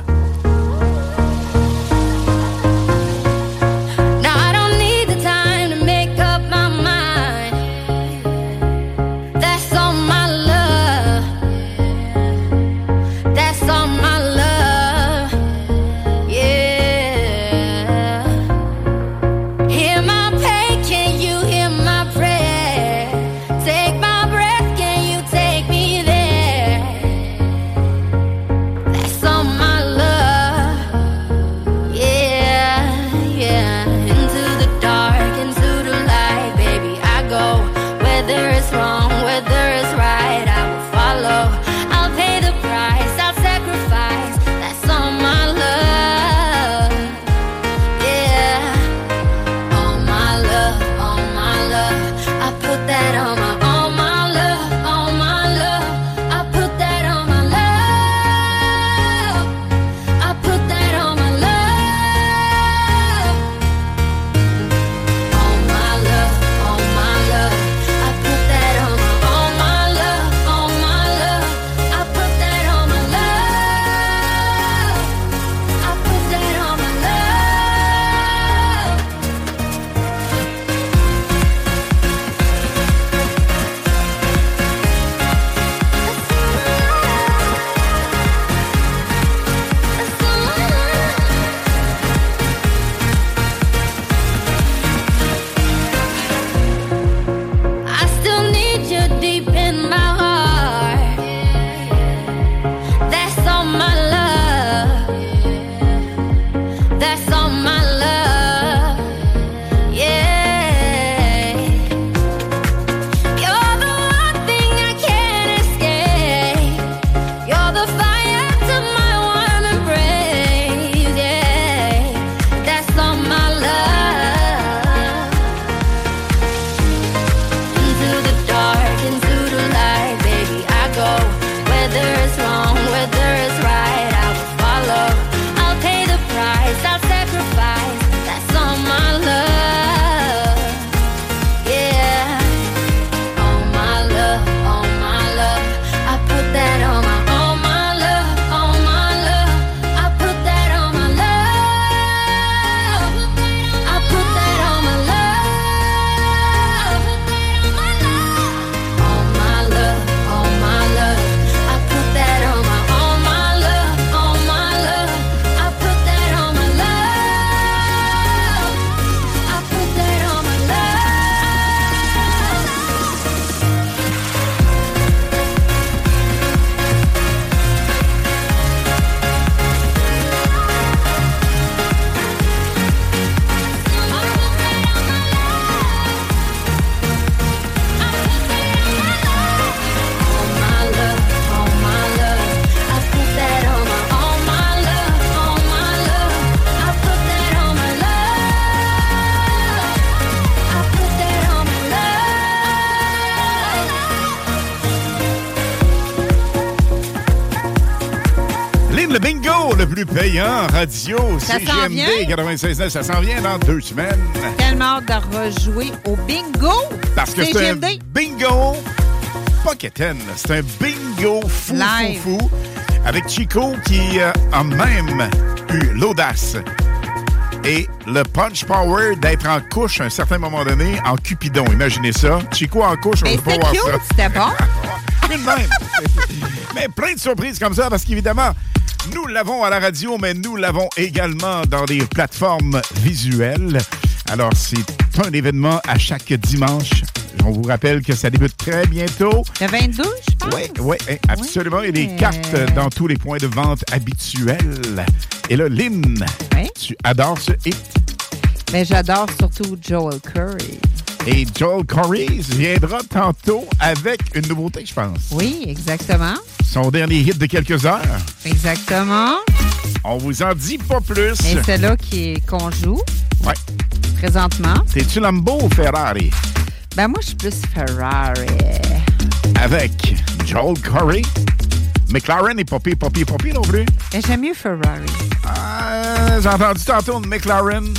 Radio, Ça s'en CGMD vient? 96.9. Ça s'en vient dans deux semaines. Tellement hâte de rejouer au bingo. Parce que c'est un bingo, pas c'est un bingo fou, Live. fou, fou, avec Chico qui euh, a même eu l'audace et le punch power d'être en couche à un certain moment donné en Cupidon. Imaginez ça. Chico en couche, on Mais ne peut pas voir ça. c'était bon. [laughs] Mais plein de surprises comme ça parce qu'évidemment, nous l'avons à la radio, mais nous l'avons également dans des plateformes visuelles. Alors, c'est un événement à chaque dimanche. On vous rappelle que ça débute très bientôt. Le 22, je pense? Oui, oui, absolument. Il y a des cartes dans tous les points de vente habituels. Et là, Lynn, tu adores ce hit. Mais j'adore surtout Joel Curry. Et Joel Corey viendra tantôt avec une nouveauté, je pense. Oui, exactement. Son dernier hit de quelques heures. Exactement. On vous en dit pas plus. Et c'est là est- qu'on joue Ouais. présentement. T'es-tu Lambo ou Ferrari? Ben moi, je suis plus Ferrari. Avec Joel Corey. McLaren et Poppy, Poppy, Poppy non plus. J'aime mieux Ferrari. Euh, J'ai entendu tantôt une McLaren.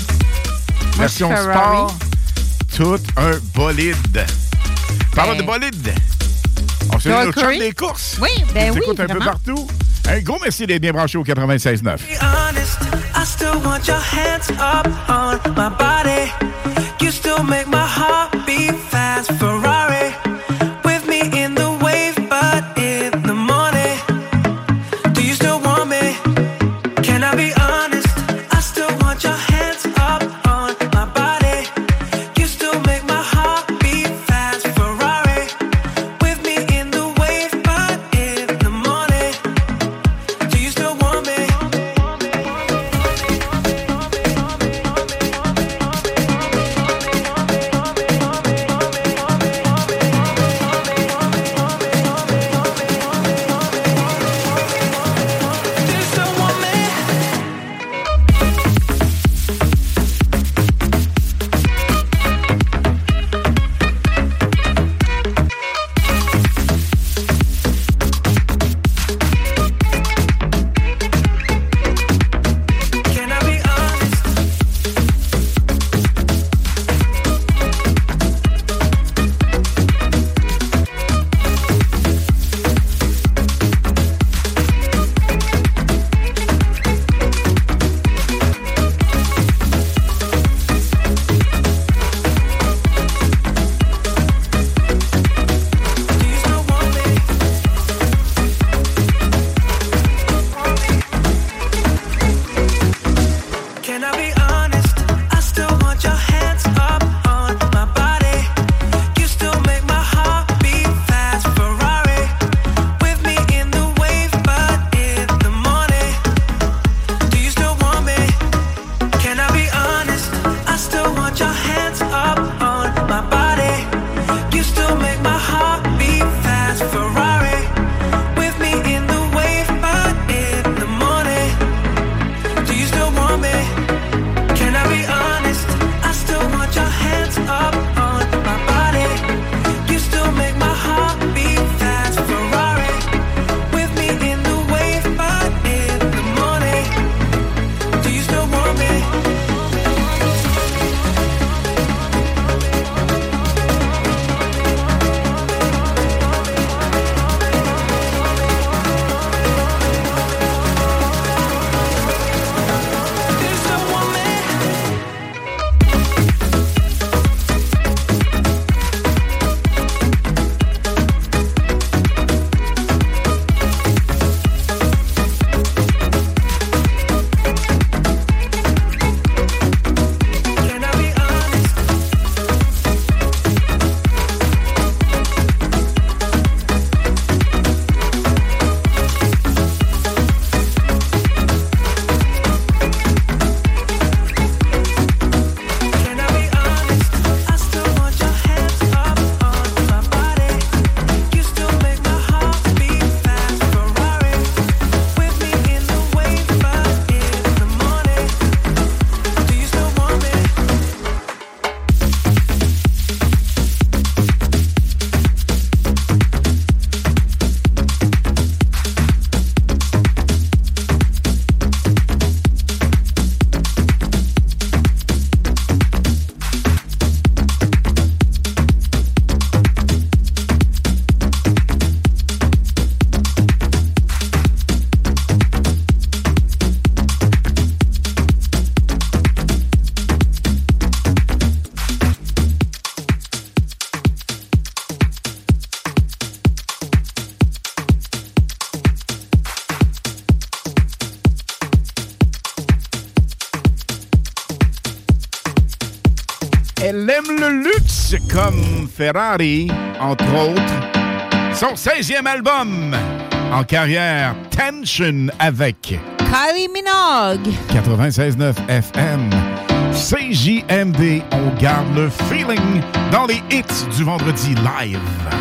version Ferrari. sport. Tout un bolide. Parlons Ben. de bolide. Corey? des courses. Oui, ben On oui, un peu partout. Un gros merci d'être bien branché au 96.9. be honest, I still want your hands up on my body. You still make my Ferrari, entre autres. Son 16e album en carrière, Tension avec Kylie Minogue. 96.9 FM. CJMD, on garde le feeling dans les hits du vendredi live.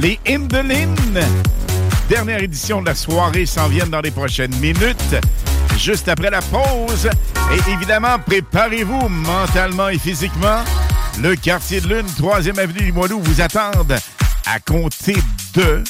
Les l'hymne. Dernière édition de la soirée s'en viennent dans les prochaines minutes. Juste après la pause. Et évidemment, préparez-vous mentalement et physiquement. Le quartier de lune, 3e avenue du Moilou vous attendent à compter de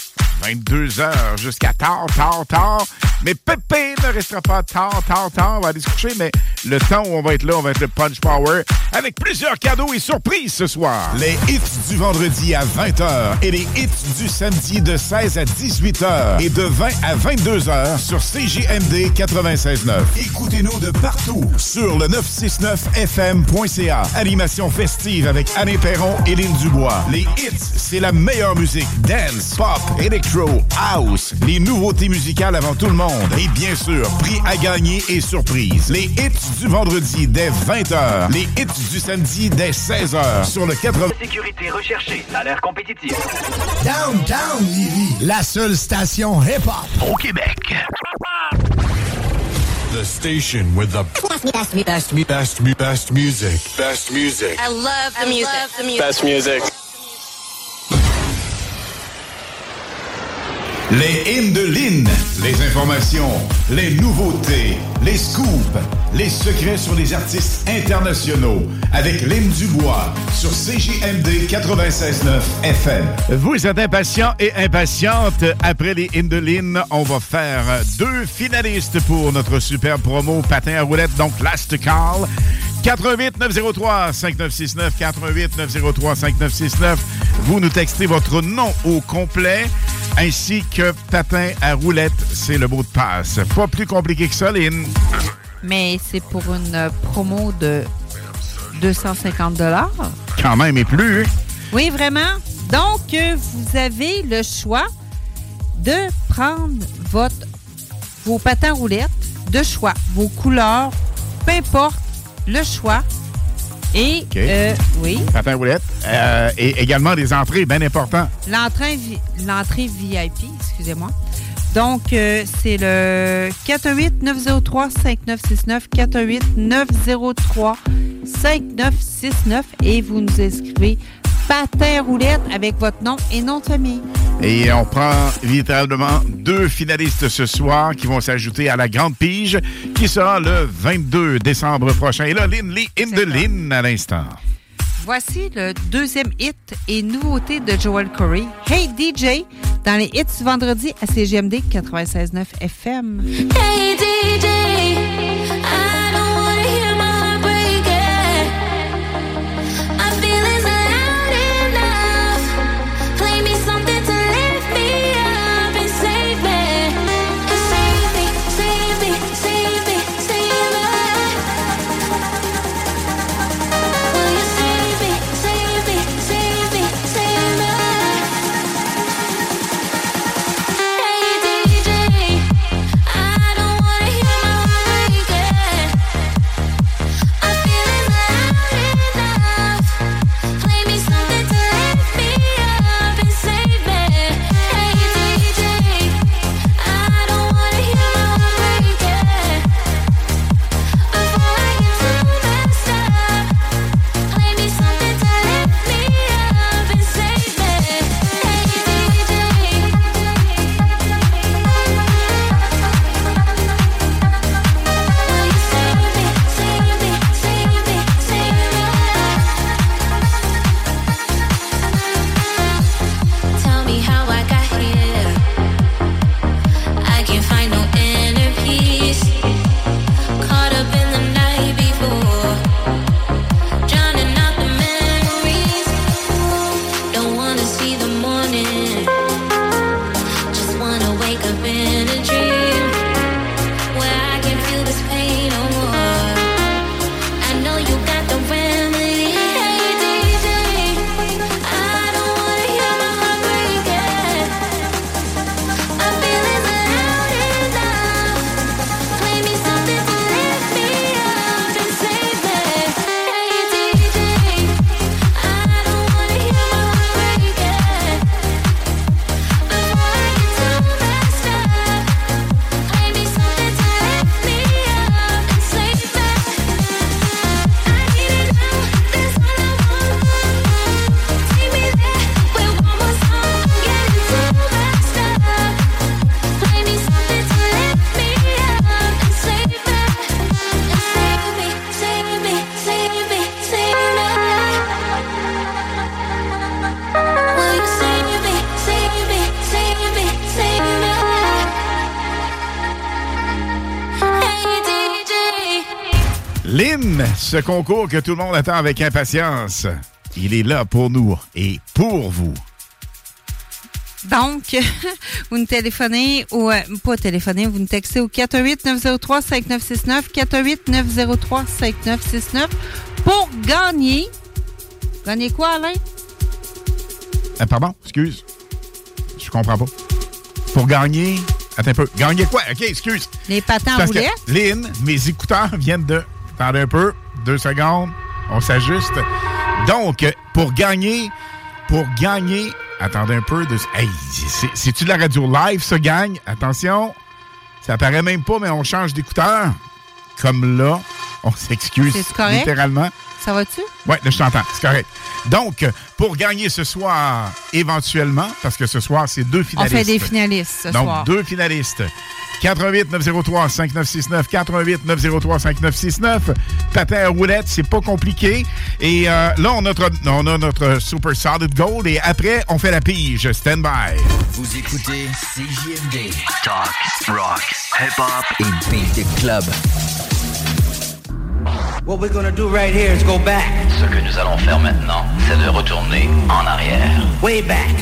22 heures jusqu'à tard, tard, tard. Mais Pépé ne restera pas tard, tard, tard. On va aller se coucher, mais le temps où on va être là, on va être le Punch Power avec plusieurs cadeaux et surprises ce soir. Les hits du vendredi à 20h et les hits du samedi de 16 à 18h et de 20 à 22h sur CJMD 96.9. Écoutez-nous de partout sur le 969fm.ca. Animation festive avec Anne Perron et Lynn Dubois. Les hits, c'est la meilleure musique. Dance, pop, electro, house. Les nouveautés musicales avant tout le monde. Et bien sûr, prix à gagner et surprise. Les hits du vendredi dès 20h. Les hits du samedi dès 16h sur le 80... Sécurité recherchée, salaire compétitif. Downtown Lévis, la seule station hip-hop Au Québec. The station with the best, best, best, best, best music. Best music. I love the music. Best music. Les hymnes. Les informations, les nouveautés, les scoops, les secrets sur les artistes internationaux. Avec Lynn Dubois sur CJMD 96.9 FM. Vous êtes impatient et impatiente. Après les hymnes de Lynn, on va faire deux finalistes pour notre super promo patin à roulettes, donc Last Call. 88 903 5969 88 903 5969. Vous nous textez votre nom au complet ainsi que patin à roulettes, c'est le mot de passe. Pas plus compliqué que ça, Lynn. Mais c'est pour une euh, promo de 250 Quand même, et plus. hein? Oui, vraiment. Donc, euh, vous avez le choix de prendre votre, vos patins roulettes de choix, vos couleurs, peu importe le choix. Et, OK. euh, oui, Patin à roulettes. Euh, et également des entrées bien importantes. l'entrée VIP, excusez-moi. Donc, euh, c'est le 418-903-5969, 418-903-5969 et vous nous inscrivez patin roulette avec votre nom et nom de famille. Et on prend littéralement deux finalistes ce soir qui vont s'ajouter à la Grande Pige qui sera le 22 décembre prochain. Et là, Lynn, les hymnes de Lynn à l'instant. Voici le deuxième hit et nouveauté de Joel Corey, Hey DJ, dans les hits du vendredi à CGMD 96.9 FM. Hey DJ, ce concours que tout le monde attend avec impatience, il est là pour nous et pour vous. Donc, [laughs] vous nous téléphonez ou euh, pas téléphonez, vous nous textez au 418-903-5969, 418-903-5969 pour gagner. Gagner quoi, Alain? Euh, pardon, excuse. Je comprends pas. Pour gagner. Attends un peu. Gagner quoi? OK, excuse. Les patins que, roulettes? Lynn, mes écouteurs viennent de. Attendez un peu. Deux secondes. On s'ajuste. Donc, pour gagner. Pour gagner. Attendez un peu. De, hey, c'est- c'est-tu de la radio live, ça gagne? Attention. Ça paraît même pas, mais on change d'écouteur. Comme là. On s'excuse. Littéralement. Ça va-tu? Oui, je t'entends. C'est correct. Donc, pour gagner ce soir, éventuellement, parce que ce soir, c'est deux On finalistes. fait des finalistes ce Donc, soir. deux finalistes. 88 903 5969 88 903 5969 patin à roulette, c'est pas compliqué. Et euh, là, on a, notre, Super Solid Gold et après, on fait la pige. Stand by. Vous écoutez CJMD. Talk, rock, hip-hop et beat club. What we're gonna do right here is go back. Ce que nous allons faire maintenant, c'est de retourner en arrière. Way back.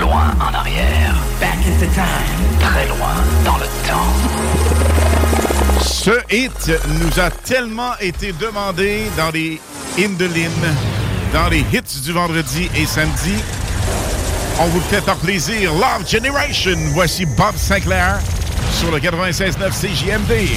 Loin en arrière. Back into time. Très loin dans le temps. Ce hit nous a tellement été demandé dans les Indolines, dans les hits du vendredi et samedi. On vous le fait par plaisir. Love Generation. Voici Bob Sinclair sur le 96.9 CJMD.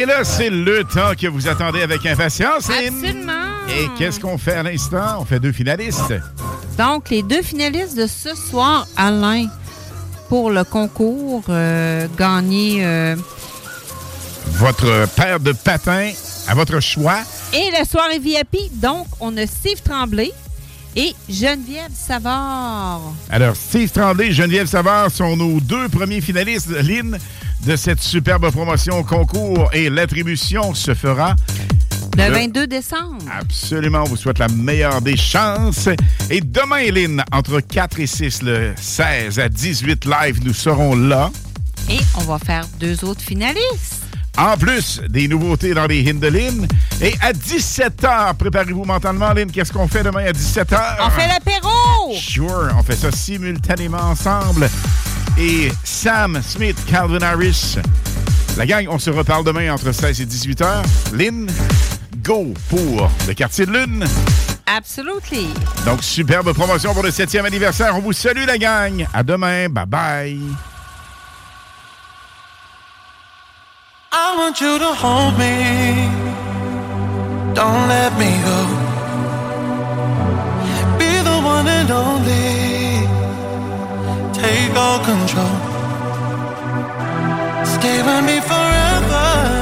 Et là, c'est le temps que vous attendez avec impatience. Absolument. Et qu'est-ce qu'on fait à l'instant? On fait deux finalistes. Donc, les deux finalistes de ce soir, Alain, pour le concours, euh, gagner euh, Votre paire de patins à votre choix. et la soirée VIP. Donc, on a Steve Tremblay et Geneviève Savard. Alors, Steve Tremblay et Geneviève Savard sont nos deux premiers finalistes, Lynn, de cette superbe promotion au concours. Et l'attribution se fera Le Le- 22 décembre. Absolument, on vous souhaite la meilleure des chances. Et demain, Lynn, entre 4 et 6, le 16 à 18 live, nous serons là. Et on va faire deux autres finalistes. En plus, des nouveautés dans les Lynn. Et à 17h, préparez-vous mentalement, Lynn. Qu'est-ce qu'on fait demain à 17h? On fait l'apéro! Sure, on fait ça simultanément ensemble. Et Sam Smith, Calvin Harris. La gang, on se reparle demain entre 16 et 18 heures. Lynn, go pour le quartier de Lune. Absolutely. Donc, superbe promotion pour le 7e anniversaire. On vous salue, la gang. À demain. Bye bye. I want you to hold me. Don't let me go. Be the one and only. Take all control. Stay with me forever.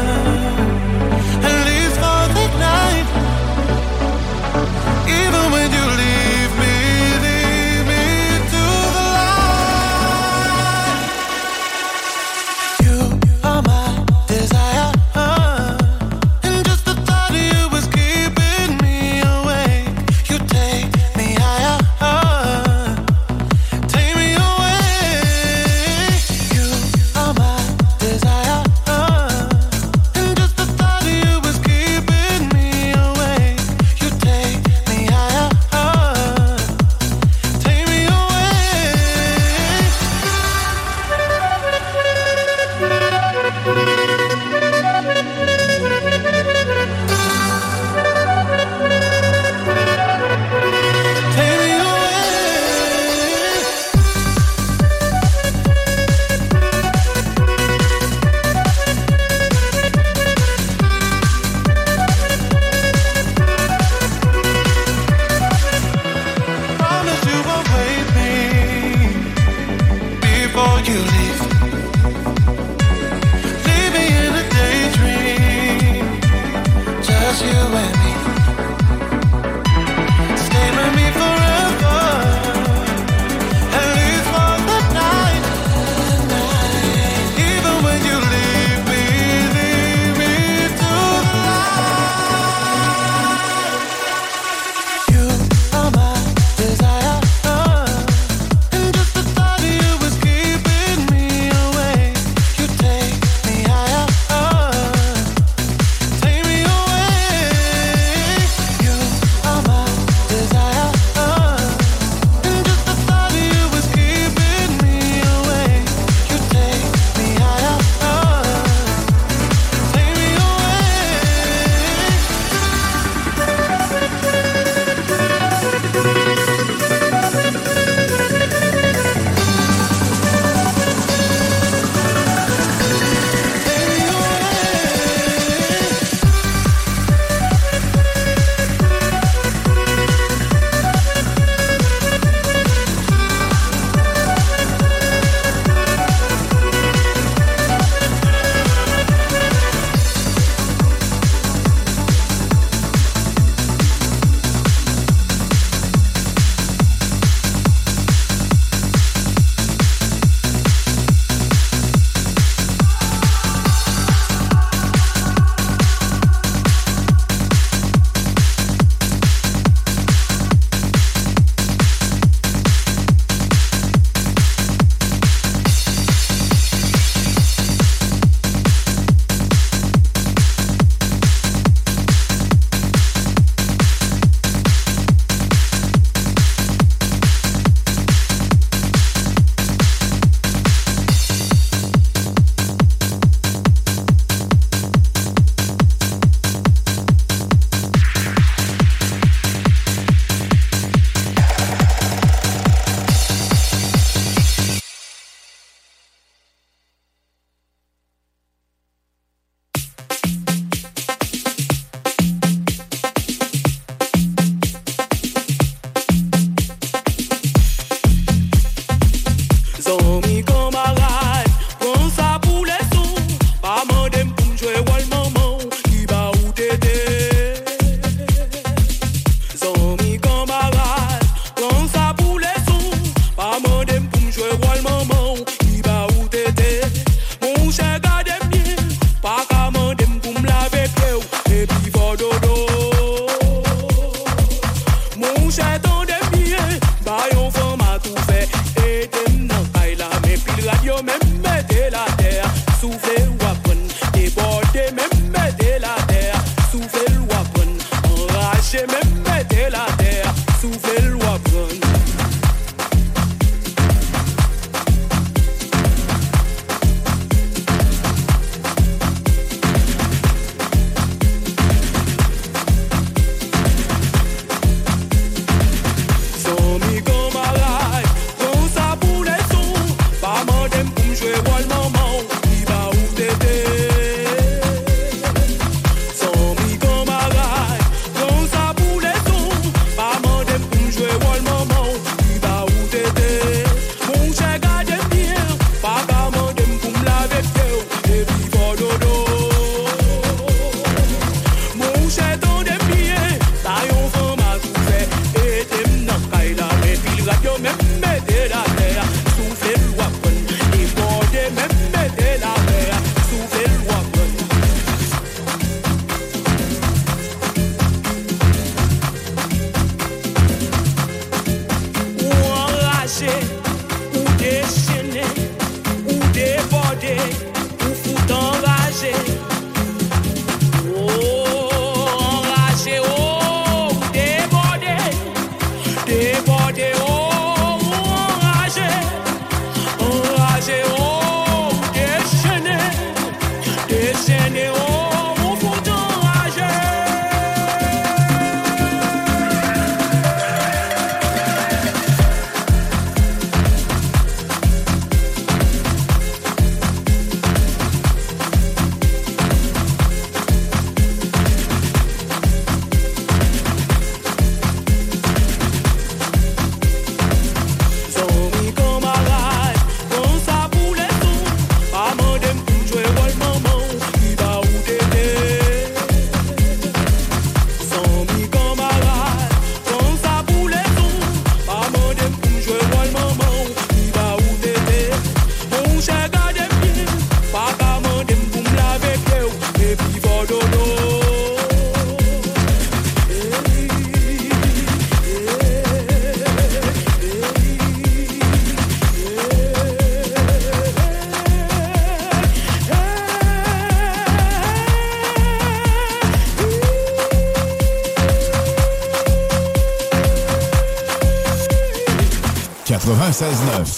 96.9.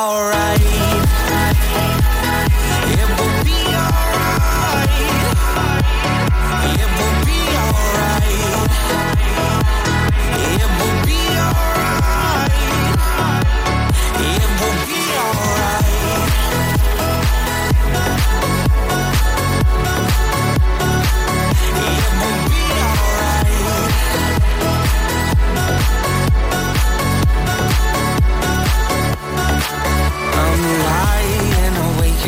alright.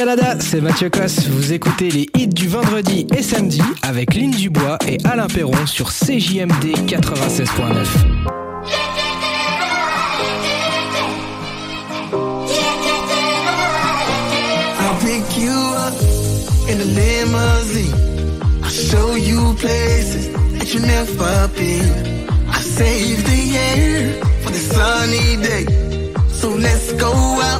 Canada, c'est Mathieu Cosse. Vous écoutez les hits du vendredi et samedi avec Lynn Dubois et Alain Perron sur CJMD 96.9. You up in a limousine. I'll show you places that you never been. I save the air for the sunny day. So let's go out.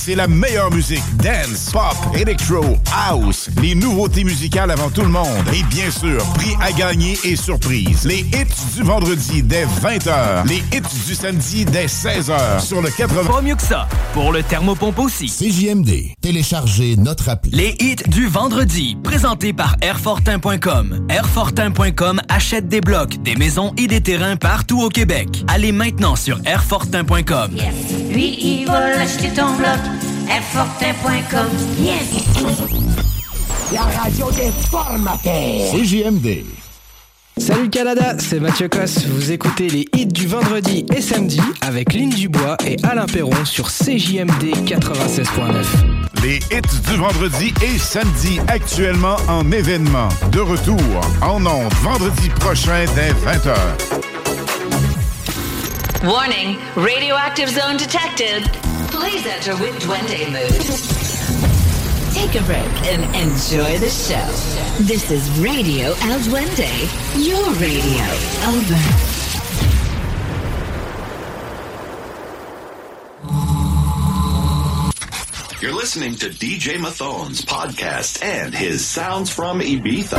c'est la meilleure musique. Dance, pop, electro, house. Les nouveautés musicales avant tout le monde. Et bien sûr, prix à gagner et surprise. Les hits du vendredi dès 20h. Les hits du samedi dès 16h sur le 80. Pas mieux que ça. Pour le thermopompe aussi. CJMD. Téléchargez notre appli. Les hits du vendredi, présentés par Airfortin.com. Airfortin.com achète des blocs, des maisons et des terrains partout au Québec. Allez maintenant sur Airfortin.com. Lui, il va l'acheter ton bloc. Airfortin.com. Yes. La radio des formateurs. CJMD. Salut Canada, c'est Mathieu Cosse. Vous écoutez les hits du vendredi et samedi avec Lynn Dubois et Alain Perron sur CJMD 96.9. Les hits du vendredi et samedi actuellement en événement. De retour en ondes vendredi prochain dès 20h. Warning, radioactive zone detected. Please enter with Duende mode. Take a break and enjoy the show. This is Radio El Duende, your radio. Over. You're listening to DJ Mathone's podcast and his Sounds from Ibiza.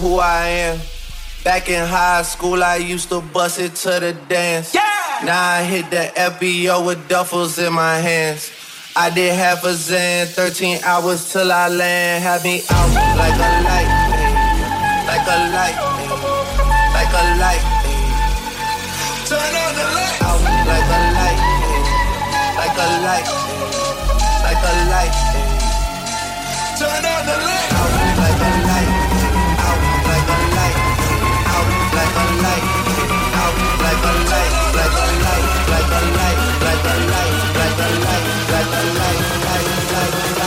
who I am. Back in high school, I used to bust it to the dance. Yeah! Now I hit the FBO with duffels in my hands. I did half a zan, 13 hours till I land. Had me out like a light, babe. like a light, babe. like a light. Turn on the light. Out like a light, like a light, like a light. Turn on the light. Light. like a light, like a light, like a light, like a light, like a light, like a light.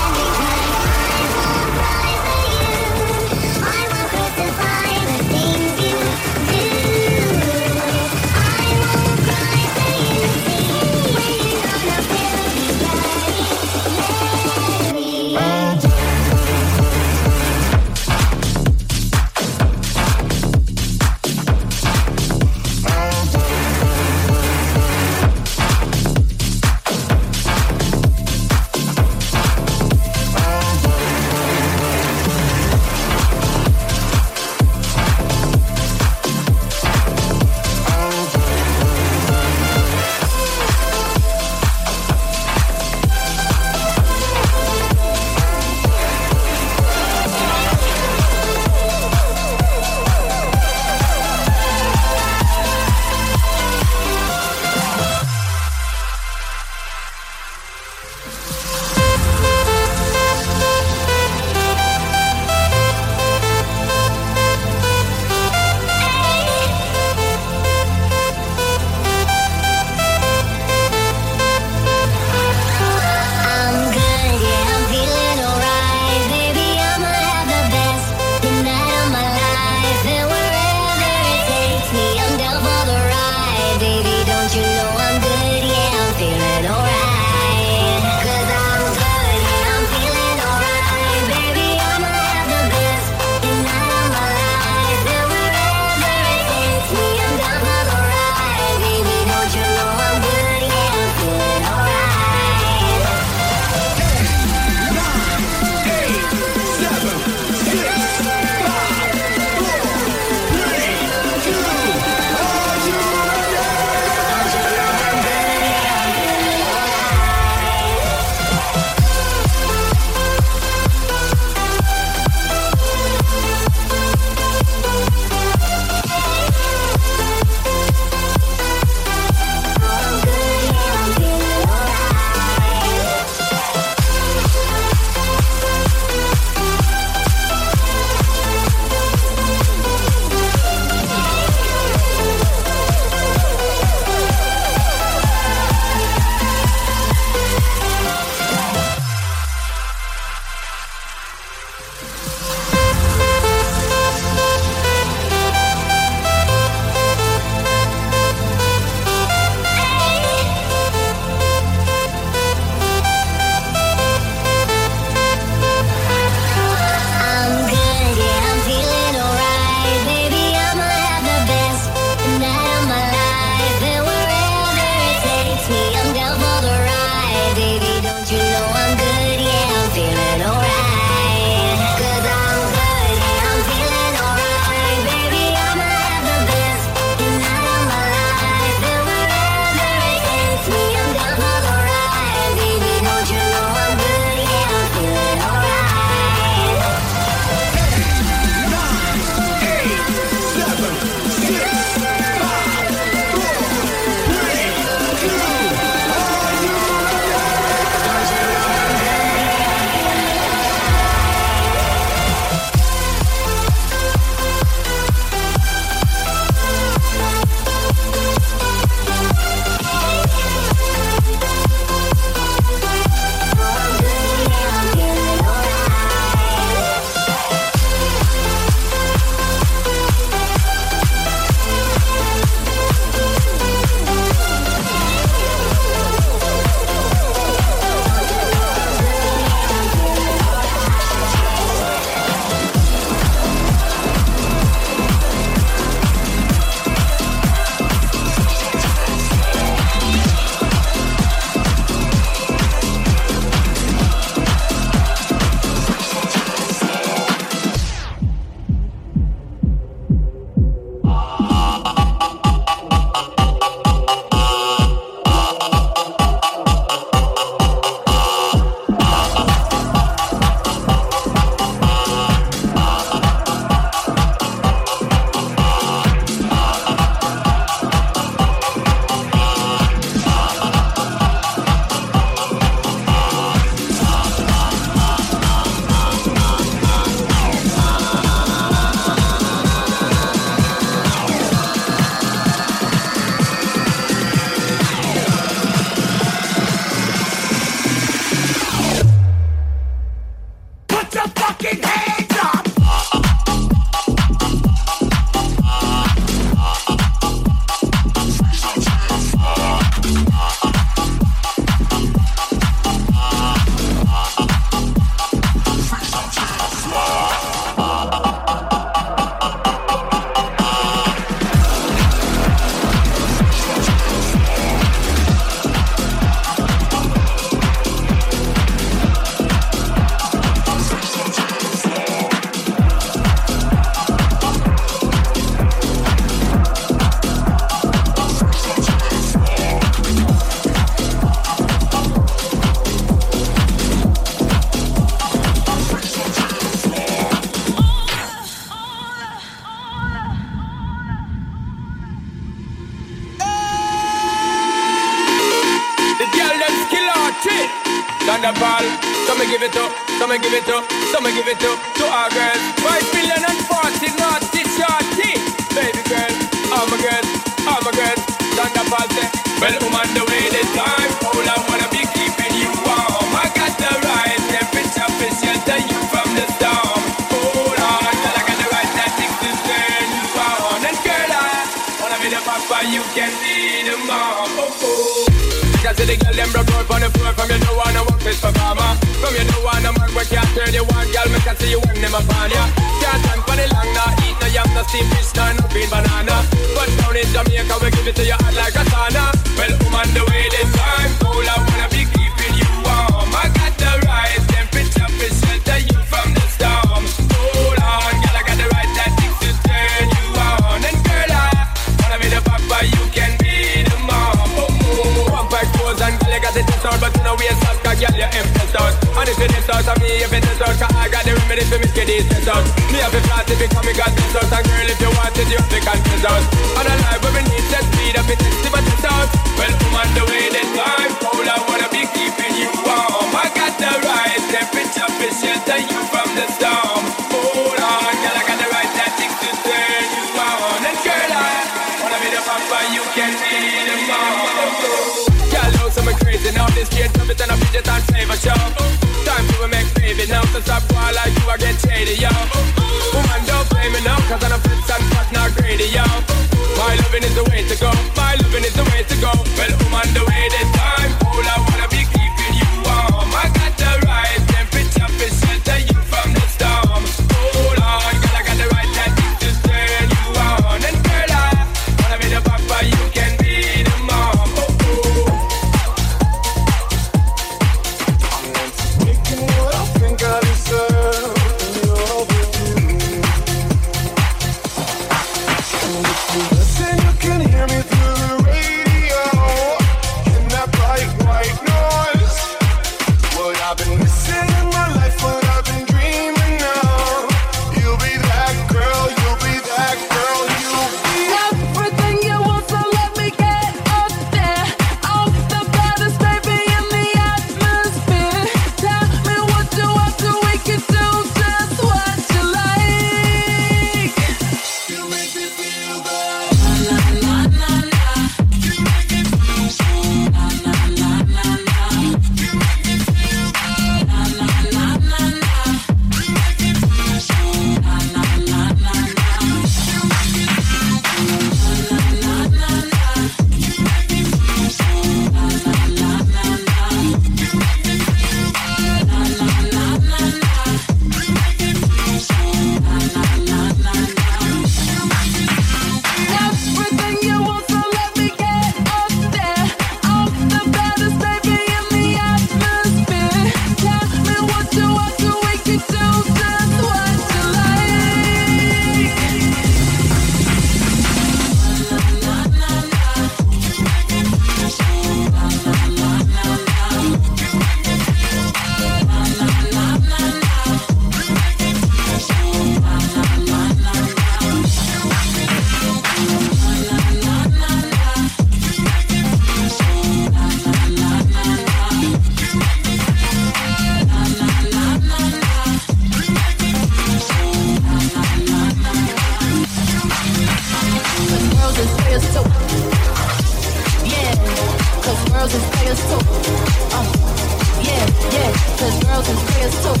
your soap.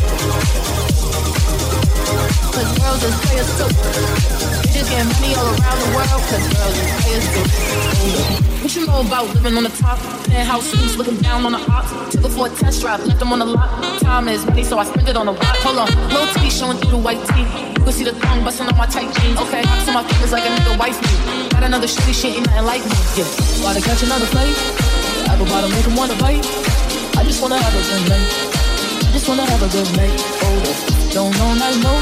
Cause girls just players your soap. You just get money all around the world. Cause girls just players your. What you know about living on the top? Penthouse suites looking down on the ops. Took her for a test drive, left them on the lot. Time is money, so I spend it on a watch. Hold on, low T showing through the white tee. You can see the thong busting on my tight jeans. Okay, so my fingers like a nigga wife me. Got another shitty shit, ain't nothing like me. Yeah, about to catch another fight. Apple bottom, make him wanna bite. I just wanna have a good night just wanna have a good night. Oh, don't know, not know.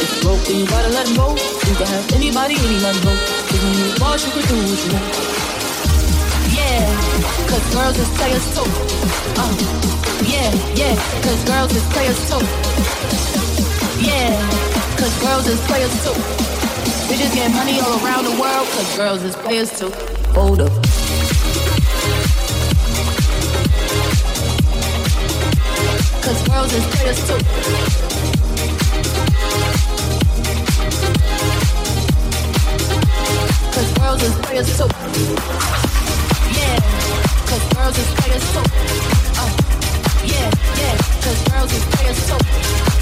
If you broke, then you gotta let go. You can have anybody, anyone go. Cause when you boss, you can do what you want. Yeah, cause girls is players too. Uh, yeah, yeah, cause girls is players too. Yeah, cause girls is players too. Bitches get money all around the world, cause girls is players too. Hold up. cause girls is players too. Cause girls is players too. Yeah, cause girls is players too. Oh, yeah, yeah, cause girls is players too.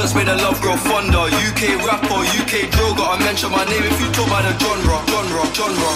Nonsense made a love grow fonder. UK rapper, UK drill, gotta mention my name if you talk about the genre, genre, genre.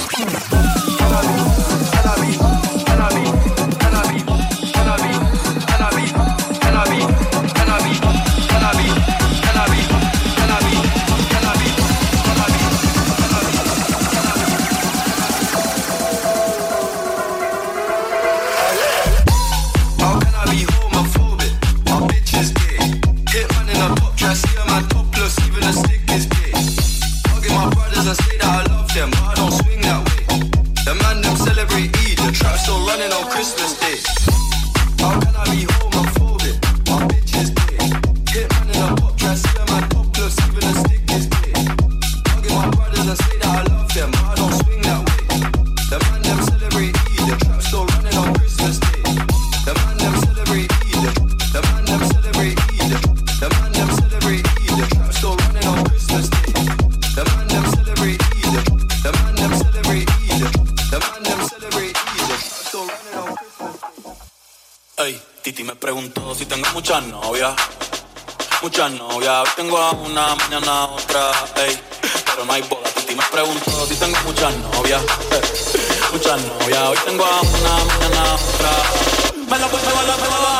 Una, mañana otra, ey. Pero no hay boda. Titi me preguntó si tengo muchas novias. eh, Muchas novias, hoy tengo a una, mañana otra. Me la puse, me la me la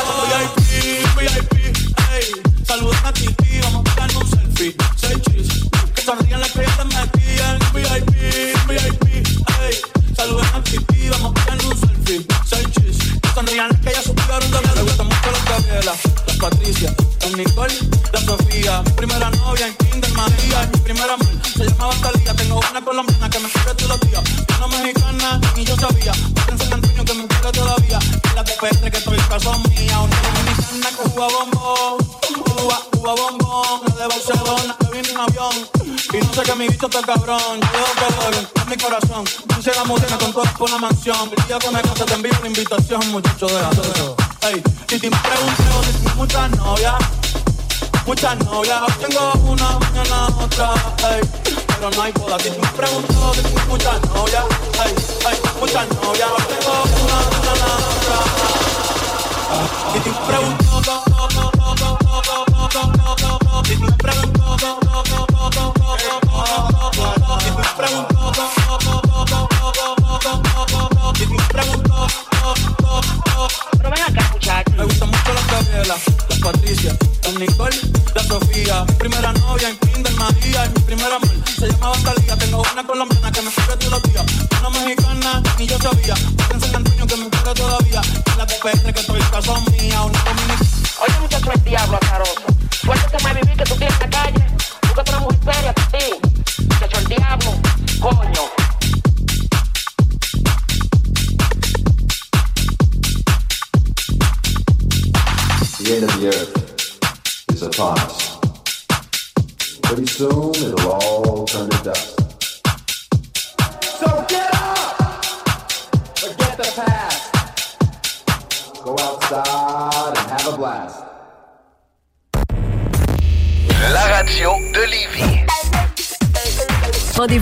bicho está cabrón. Yo dejo calor en mi corazón. Puse la música con todas por la mansión. El día que me case te envío una invitación, muchacho, deja eso. Ey, si me pregunto si tengo muchas novias. Muchas novias, tengo una, mañana otra, ey. Pero no hay boda, si me pregunto si tengo muchas novias, ey, ey, muchas novias, tengo una, mañana otra. Si te pregunto, si te pregunto, las Nicole, la Sofía. Mi primera novia en Kinder María. Mi primera amor se llamaba Talía. Tengo una colombiana que me quiere todos los días. Una mexicana, ni yo sabía. Otra en Antonio que me quiere todavía.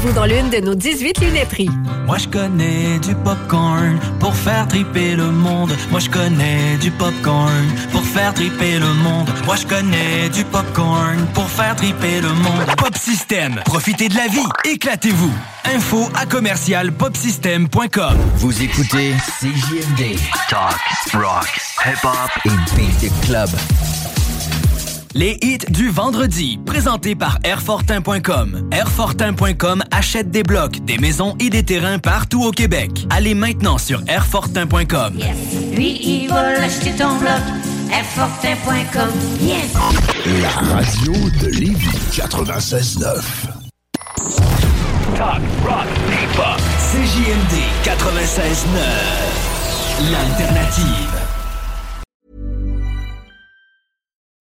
Rendez-vous dans l'une de nos 18 lunetteries. Moi je connais du popcorn pour faire triper le monde. Moi je connais du popcorn pour faire triper le monde. Moi je connais du popcorn pour faire triper le monde. Pop System, profitez de la vie, éclatez-vous. Info à commercial popsystem.com. Vous écoutez CJMD. Talk, rock, hip-hop et beat club. Les hits du vendredi, présentés par Airfortin.com. Airfortin.com achète des blocs, des maisons et des terrains partout au Québec. Allez maintenant sur Airfortin.com. Lui, il va acheter ton bloc. Airfortin.com. Yes! La radio de Lévis 96.9. Talk, rock, hip-hop. CJMD 96.9. L'alternative.